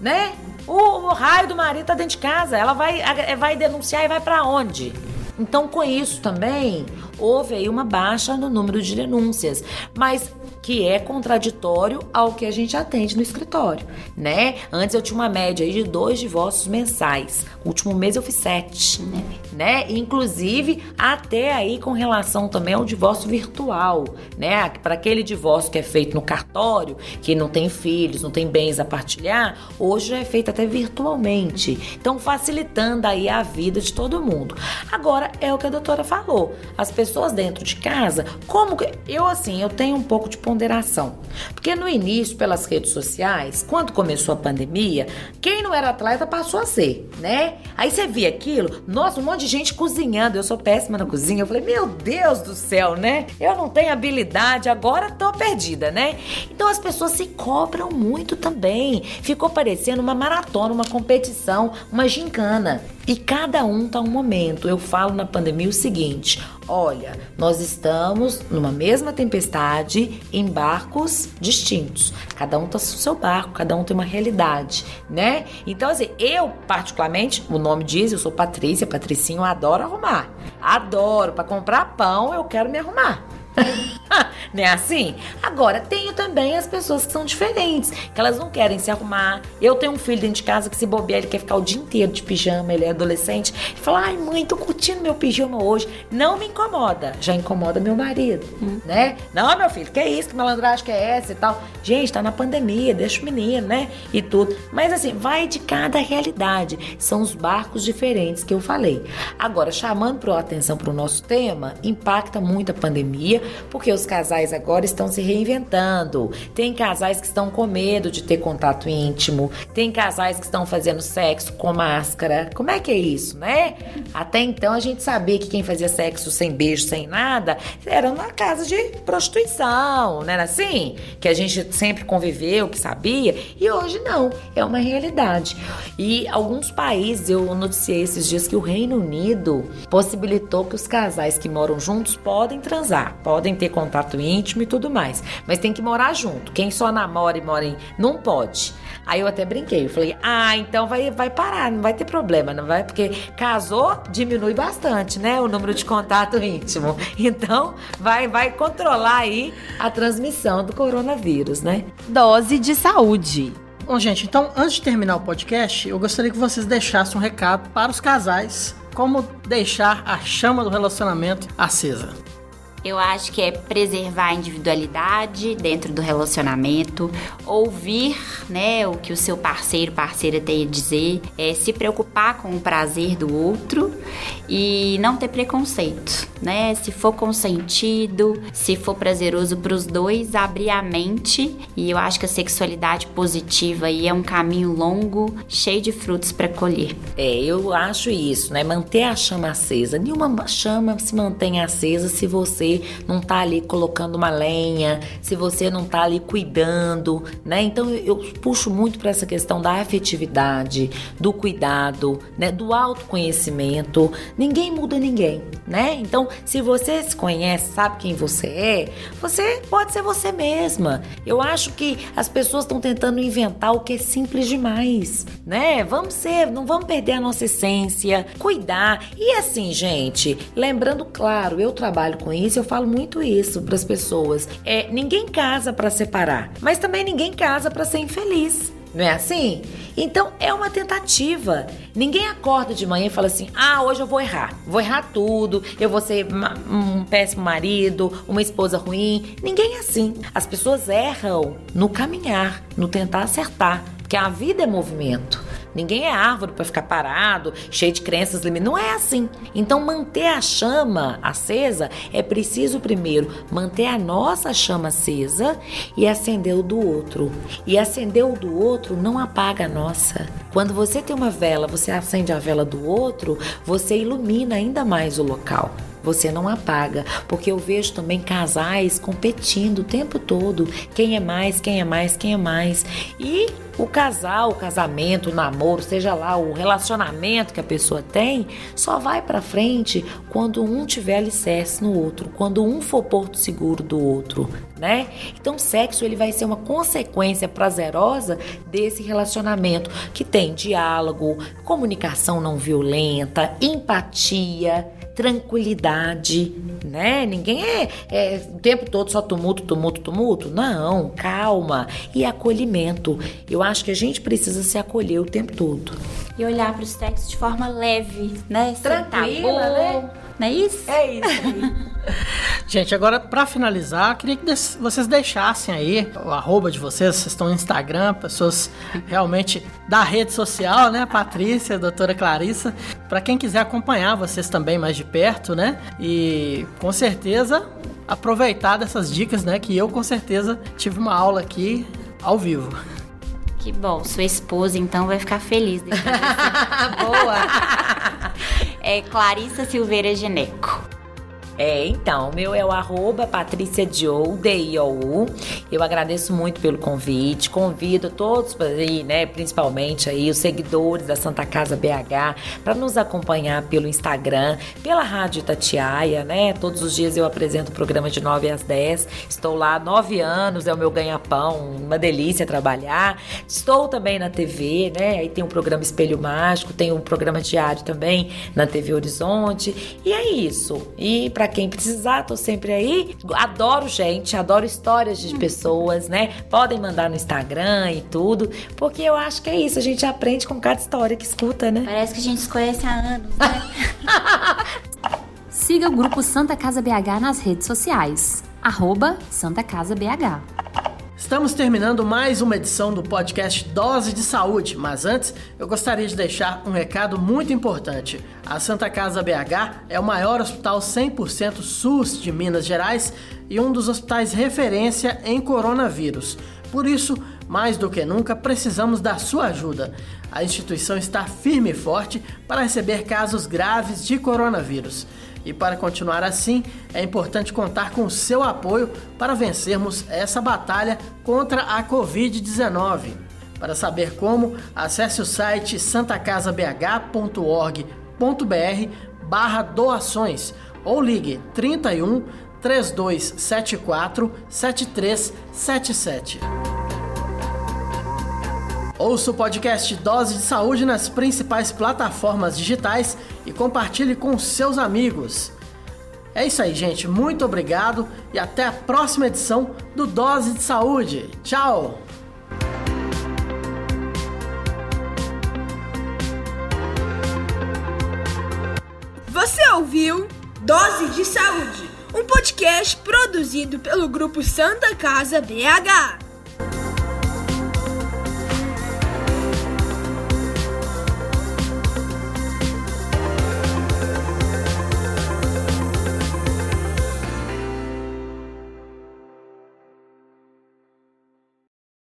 né? O, o, raio do marido tá dentro de casa, ela vai, vai denunciar e vai para onde? Então, com isso também, houve aí uma baixa no número de denúncias. Mas que é contraditório ao que a gente atende no escritório, né? Antes eu tinha uma média aí de dois divórcios mensais. O último mês eu fiz sete, né? né? Inclusive até aí com relação também ao divórcio virtual, né? Para aquele divórcio que é feito no cartório, que não tem filhos, não tem bens a partilhar, hoje já é feito até virtualmente. Então facilitando aí a vida de todo mundo. Agora é o que a doutora falou. As pessoas dentro de casa, como que eu assim, eu tenho um pouco de ponderação. Porque no início, pelas redes sociais, quando começou a pandemia, quem não era atleta passou a ser, né? Aí você via aquilo, nossa, um monte de gente cozinhando. Eu sou péssima na cozinha. Eu falei, meu Deus do céu, né? Eu não tenho habilidade, agora tô perdida, né? Então as pessoas se cobram muito também. Ficou parecendo uma maratona, uma competição, uma gincana. E cada um tá um momento. Eu falo na pandemia o seguinte: olha, nós estamos numa mesma tempestade em barcos distintos. Cada um tá no seu barco, cada um tem uma realidade, né? Então, assim, eu, particularmente, o nome diz, eu sou Patrícia, Patricinho, eu adoro arrumar. Adoro. Para comprar pão, eu quero me arrumar. Não é assim? Agora, tenho também as pessoas que são diferentes, que elas não querem se arrumar. Eu tenho um filho dentro de casa que se bobear, ele quer ficar o dia inteiro de pijama, ele é adolescente. Ele fala, ai mãe, tô curtindo meu pijama hoje. Não me incomoda. Já incomoda meu marido, hum. né? Não, meu filho, que é isso? Que malandragem que é essa e tal? Gente, tá na pandemia, deixa o menino, né? E tudo. Mas assim, vai de cada realidade. São os barcos diferentes que eu falei. Agora, chamando a atenção para o nosso tema, impacta muito a pandemia, porque os casais agora estão se reinventando. Tem casais que estão com medo de ter contato íntimo, tem casais que estão fazendo sexo com máscara. Como é que é isso, né? Até então a gente sabia que quem fazia sexo sem beijo, sem nada, era na casa de prostituição, não era assim? Que a gente sempre conviveu, que sabia, e hoje não, é uma realidade. E alguns países, eu noticiei esses dias que o Reino Unido possibilitou que os casais que moram juntos podem transar, podem ter contato íntimo e tudo mais. Mas tem que morar junto. Quem só namora e mora em. Não pode. Aí eu até brinquei. Eu falei, ah, então vai, vai parar, não vai ter problema, não vai? Porque casou, diminui bastante, né? O número de contato íntimo. Então, vai, vai controlar aí a transmissão do coronavírus, né? Dose de saúde. Bom, gente, então antes de terminar o podcast, eu gostaria que vocês deixassem um recado para os casais como deixar a chama do relacionamento acesa. Eu acho que é preservar a individualidade dentro do relacionamento, ouvir, né, o que o seu parceiro, parceira tem a dizer, é se preocupar com o prazer do outro e não ter preconceito, né? Se for consentido, se for prazeroso para os dois, abrir a mente. E eu acho que a sexualidade positiva aí é um caminho longo, cheio de frutos para colher. É, eu acho isso, né? Manter a chama acesa. Nenhuma chama se mantém acesa se você não tá ali colocando uma lenha, se você não tá ali cuidando, né? Então eu puxo muito para essa questão da afetividade, do cuidado, né, do autoconhecimento. Ninguém muda ninguém, né? Então, se você se conhece, sabe quem você é, você pode ser você mesma. Eu acho que as pessoas estão tentando inventar o que é simples demais, né? Vamos ser, não vamos perder a nossa essência, cuidar. E assim, gente, lembrando, claro, eu trabalho com isso, eu falo muito isso para as pessoas. É, ninguém casa para separar, mas também ninguém casa para ser infeliz. Não é assim? Então é uma tentativa. Ninguém acorda de manhã e fala assim: ah, hoje eu vou errar. Vou errar tudo, eu vou ser um péssimo marido, uma esposa ruim. Ninguém é assim. As pessoas erram no caminhar, no tentar acertar. porque a vida é movimento. Ninguém é árvore para ficar parado, cheio de crenças limitantes. Não é assim. Então, manter a chama acesa é preciso primeiro manter a nossa chama acesa e acender o do outro. E acender o do outro não apaga a nossa. Quando você tem uma vela, você acende a vela do outro, você ilumina ainda mais o local você não apaga, porque eu vejo também casais competindo o tempo todo, quem é mais, quem é mais, quem é mais. E o casal, o casamento, o namoro, seja lá o relacionamento que a pessoa tem, só vai para frente quando um tiver alicerce no outro, quando um for porto seguro do outro, né? Então, sexo ele vai ser uma consequência prazerosa desse relacionamento que tem diálogo, comunicação não violenta, empatia, tranquilidade, né? Ninguém é, é, o tempo todo só tumulto, tumulto, tumulto. Não, calma e acolhimento. Eu acho que a gente precisa se acolher o tempo todo. E olhar para o sexo de forma leve, né? Tranquila, né? Não é isso? É isso. Gente, agora para finalizar, queria que vocês deixassem aí o arroba de vocês, vocês estão no Instagram, pessoas realmente da rede social, né? Patrícia, doutora Clarissa, para quem quiser acompanhar vocês também mais de perto, né? E com certeza aproveitar dessas dicas, né? Que eu com certeza tive uma aula aqui ao vivo. Que bom, sua esposa então vai ficar feliz. Boa! É Clarissa Silveira Geneco. É, então, o meu é o arroba Patrícia Diou, D-I-O-U. Eu agradeço muito pelo convite, convido todos aí, né, principalmente aí os seguidores da Santa Casa BH para nos acompanhar pelo Instagram, pela Rádio Tatiaia, né? Todos os dias eu apresento o programa de 9 às 10. Estou lá há 9 anos, é o meu ganha-pão, uma delícia trabalhar. Estou também na TV, né? Aí tem um programa Espelho Mágico, tem um programa diário também na TV Horizonte. E é isso. E para quem precisar, tô sempre aí. Adoro gente, adoro histórias de pessoas, né? Podem mandar no Instagram e tudo, porque eu acho que é isso, a gente aprende com cada história que escuta, né? Parece que a gente se conhece há anos, né? Siga o grupo Santa Casa BH nas redes sociais. Arroba Santa Casa BH. Estamos terminando mais uma edição do podcast Dose de Saúde, mas antes eu gostaria de deixar um recado muito importante. A Santa Casa BH é o maior hospital 100% SUS de Minas Gerais e um dos hospitais referência em coronavírus. Por isso, mais do que nunca, precisamos da sua ajuda. A instituição está firme e forte para receber casos graves de coronavírus. E para continuar assim, é importante contar com seu apoio para vencermos essa batalha contra a Covid-19. Para saber como, acesse o site santacasabh.org.br barra doações ou ligue 31 3274 7377. Ouça o podcast Dose de Saúde nas principais plataformas digitais e compartilhe com seus amigos. É isso aí, gente. Muito obrigado e até a próxima edição do Dose de Saúde. Tchau! Você ouviu Dose de Saúde, um podcast produzido pelo grupo Santa Casa BH.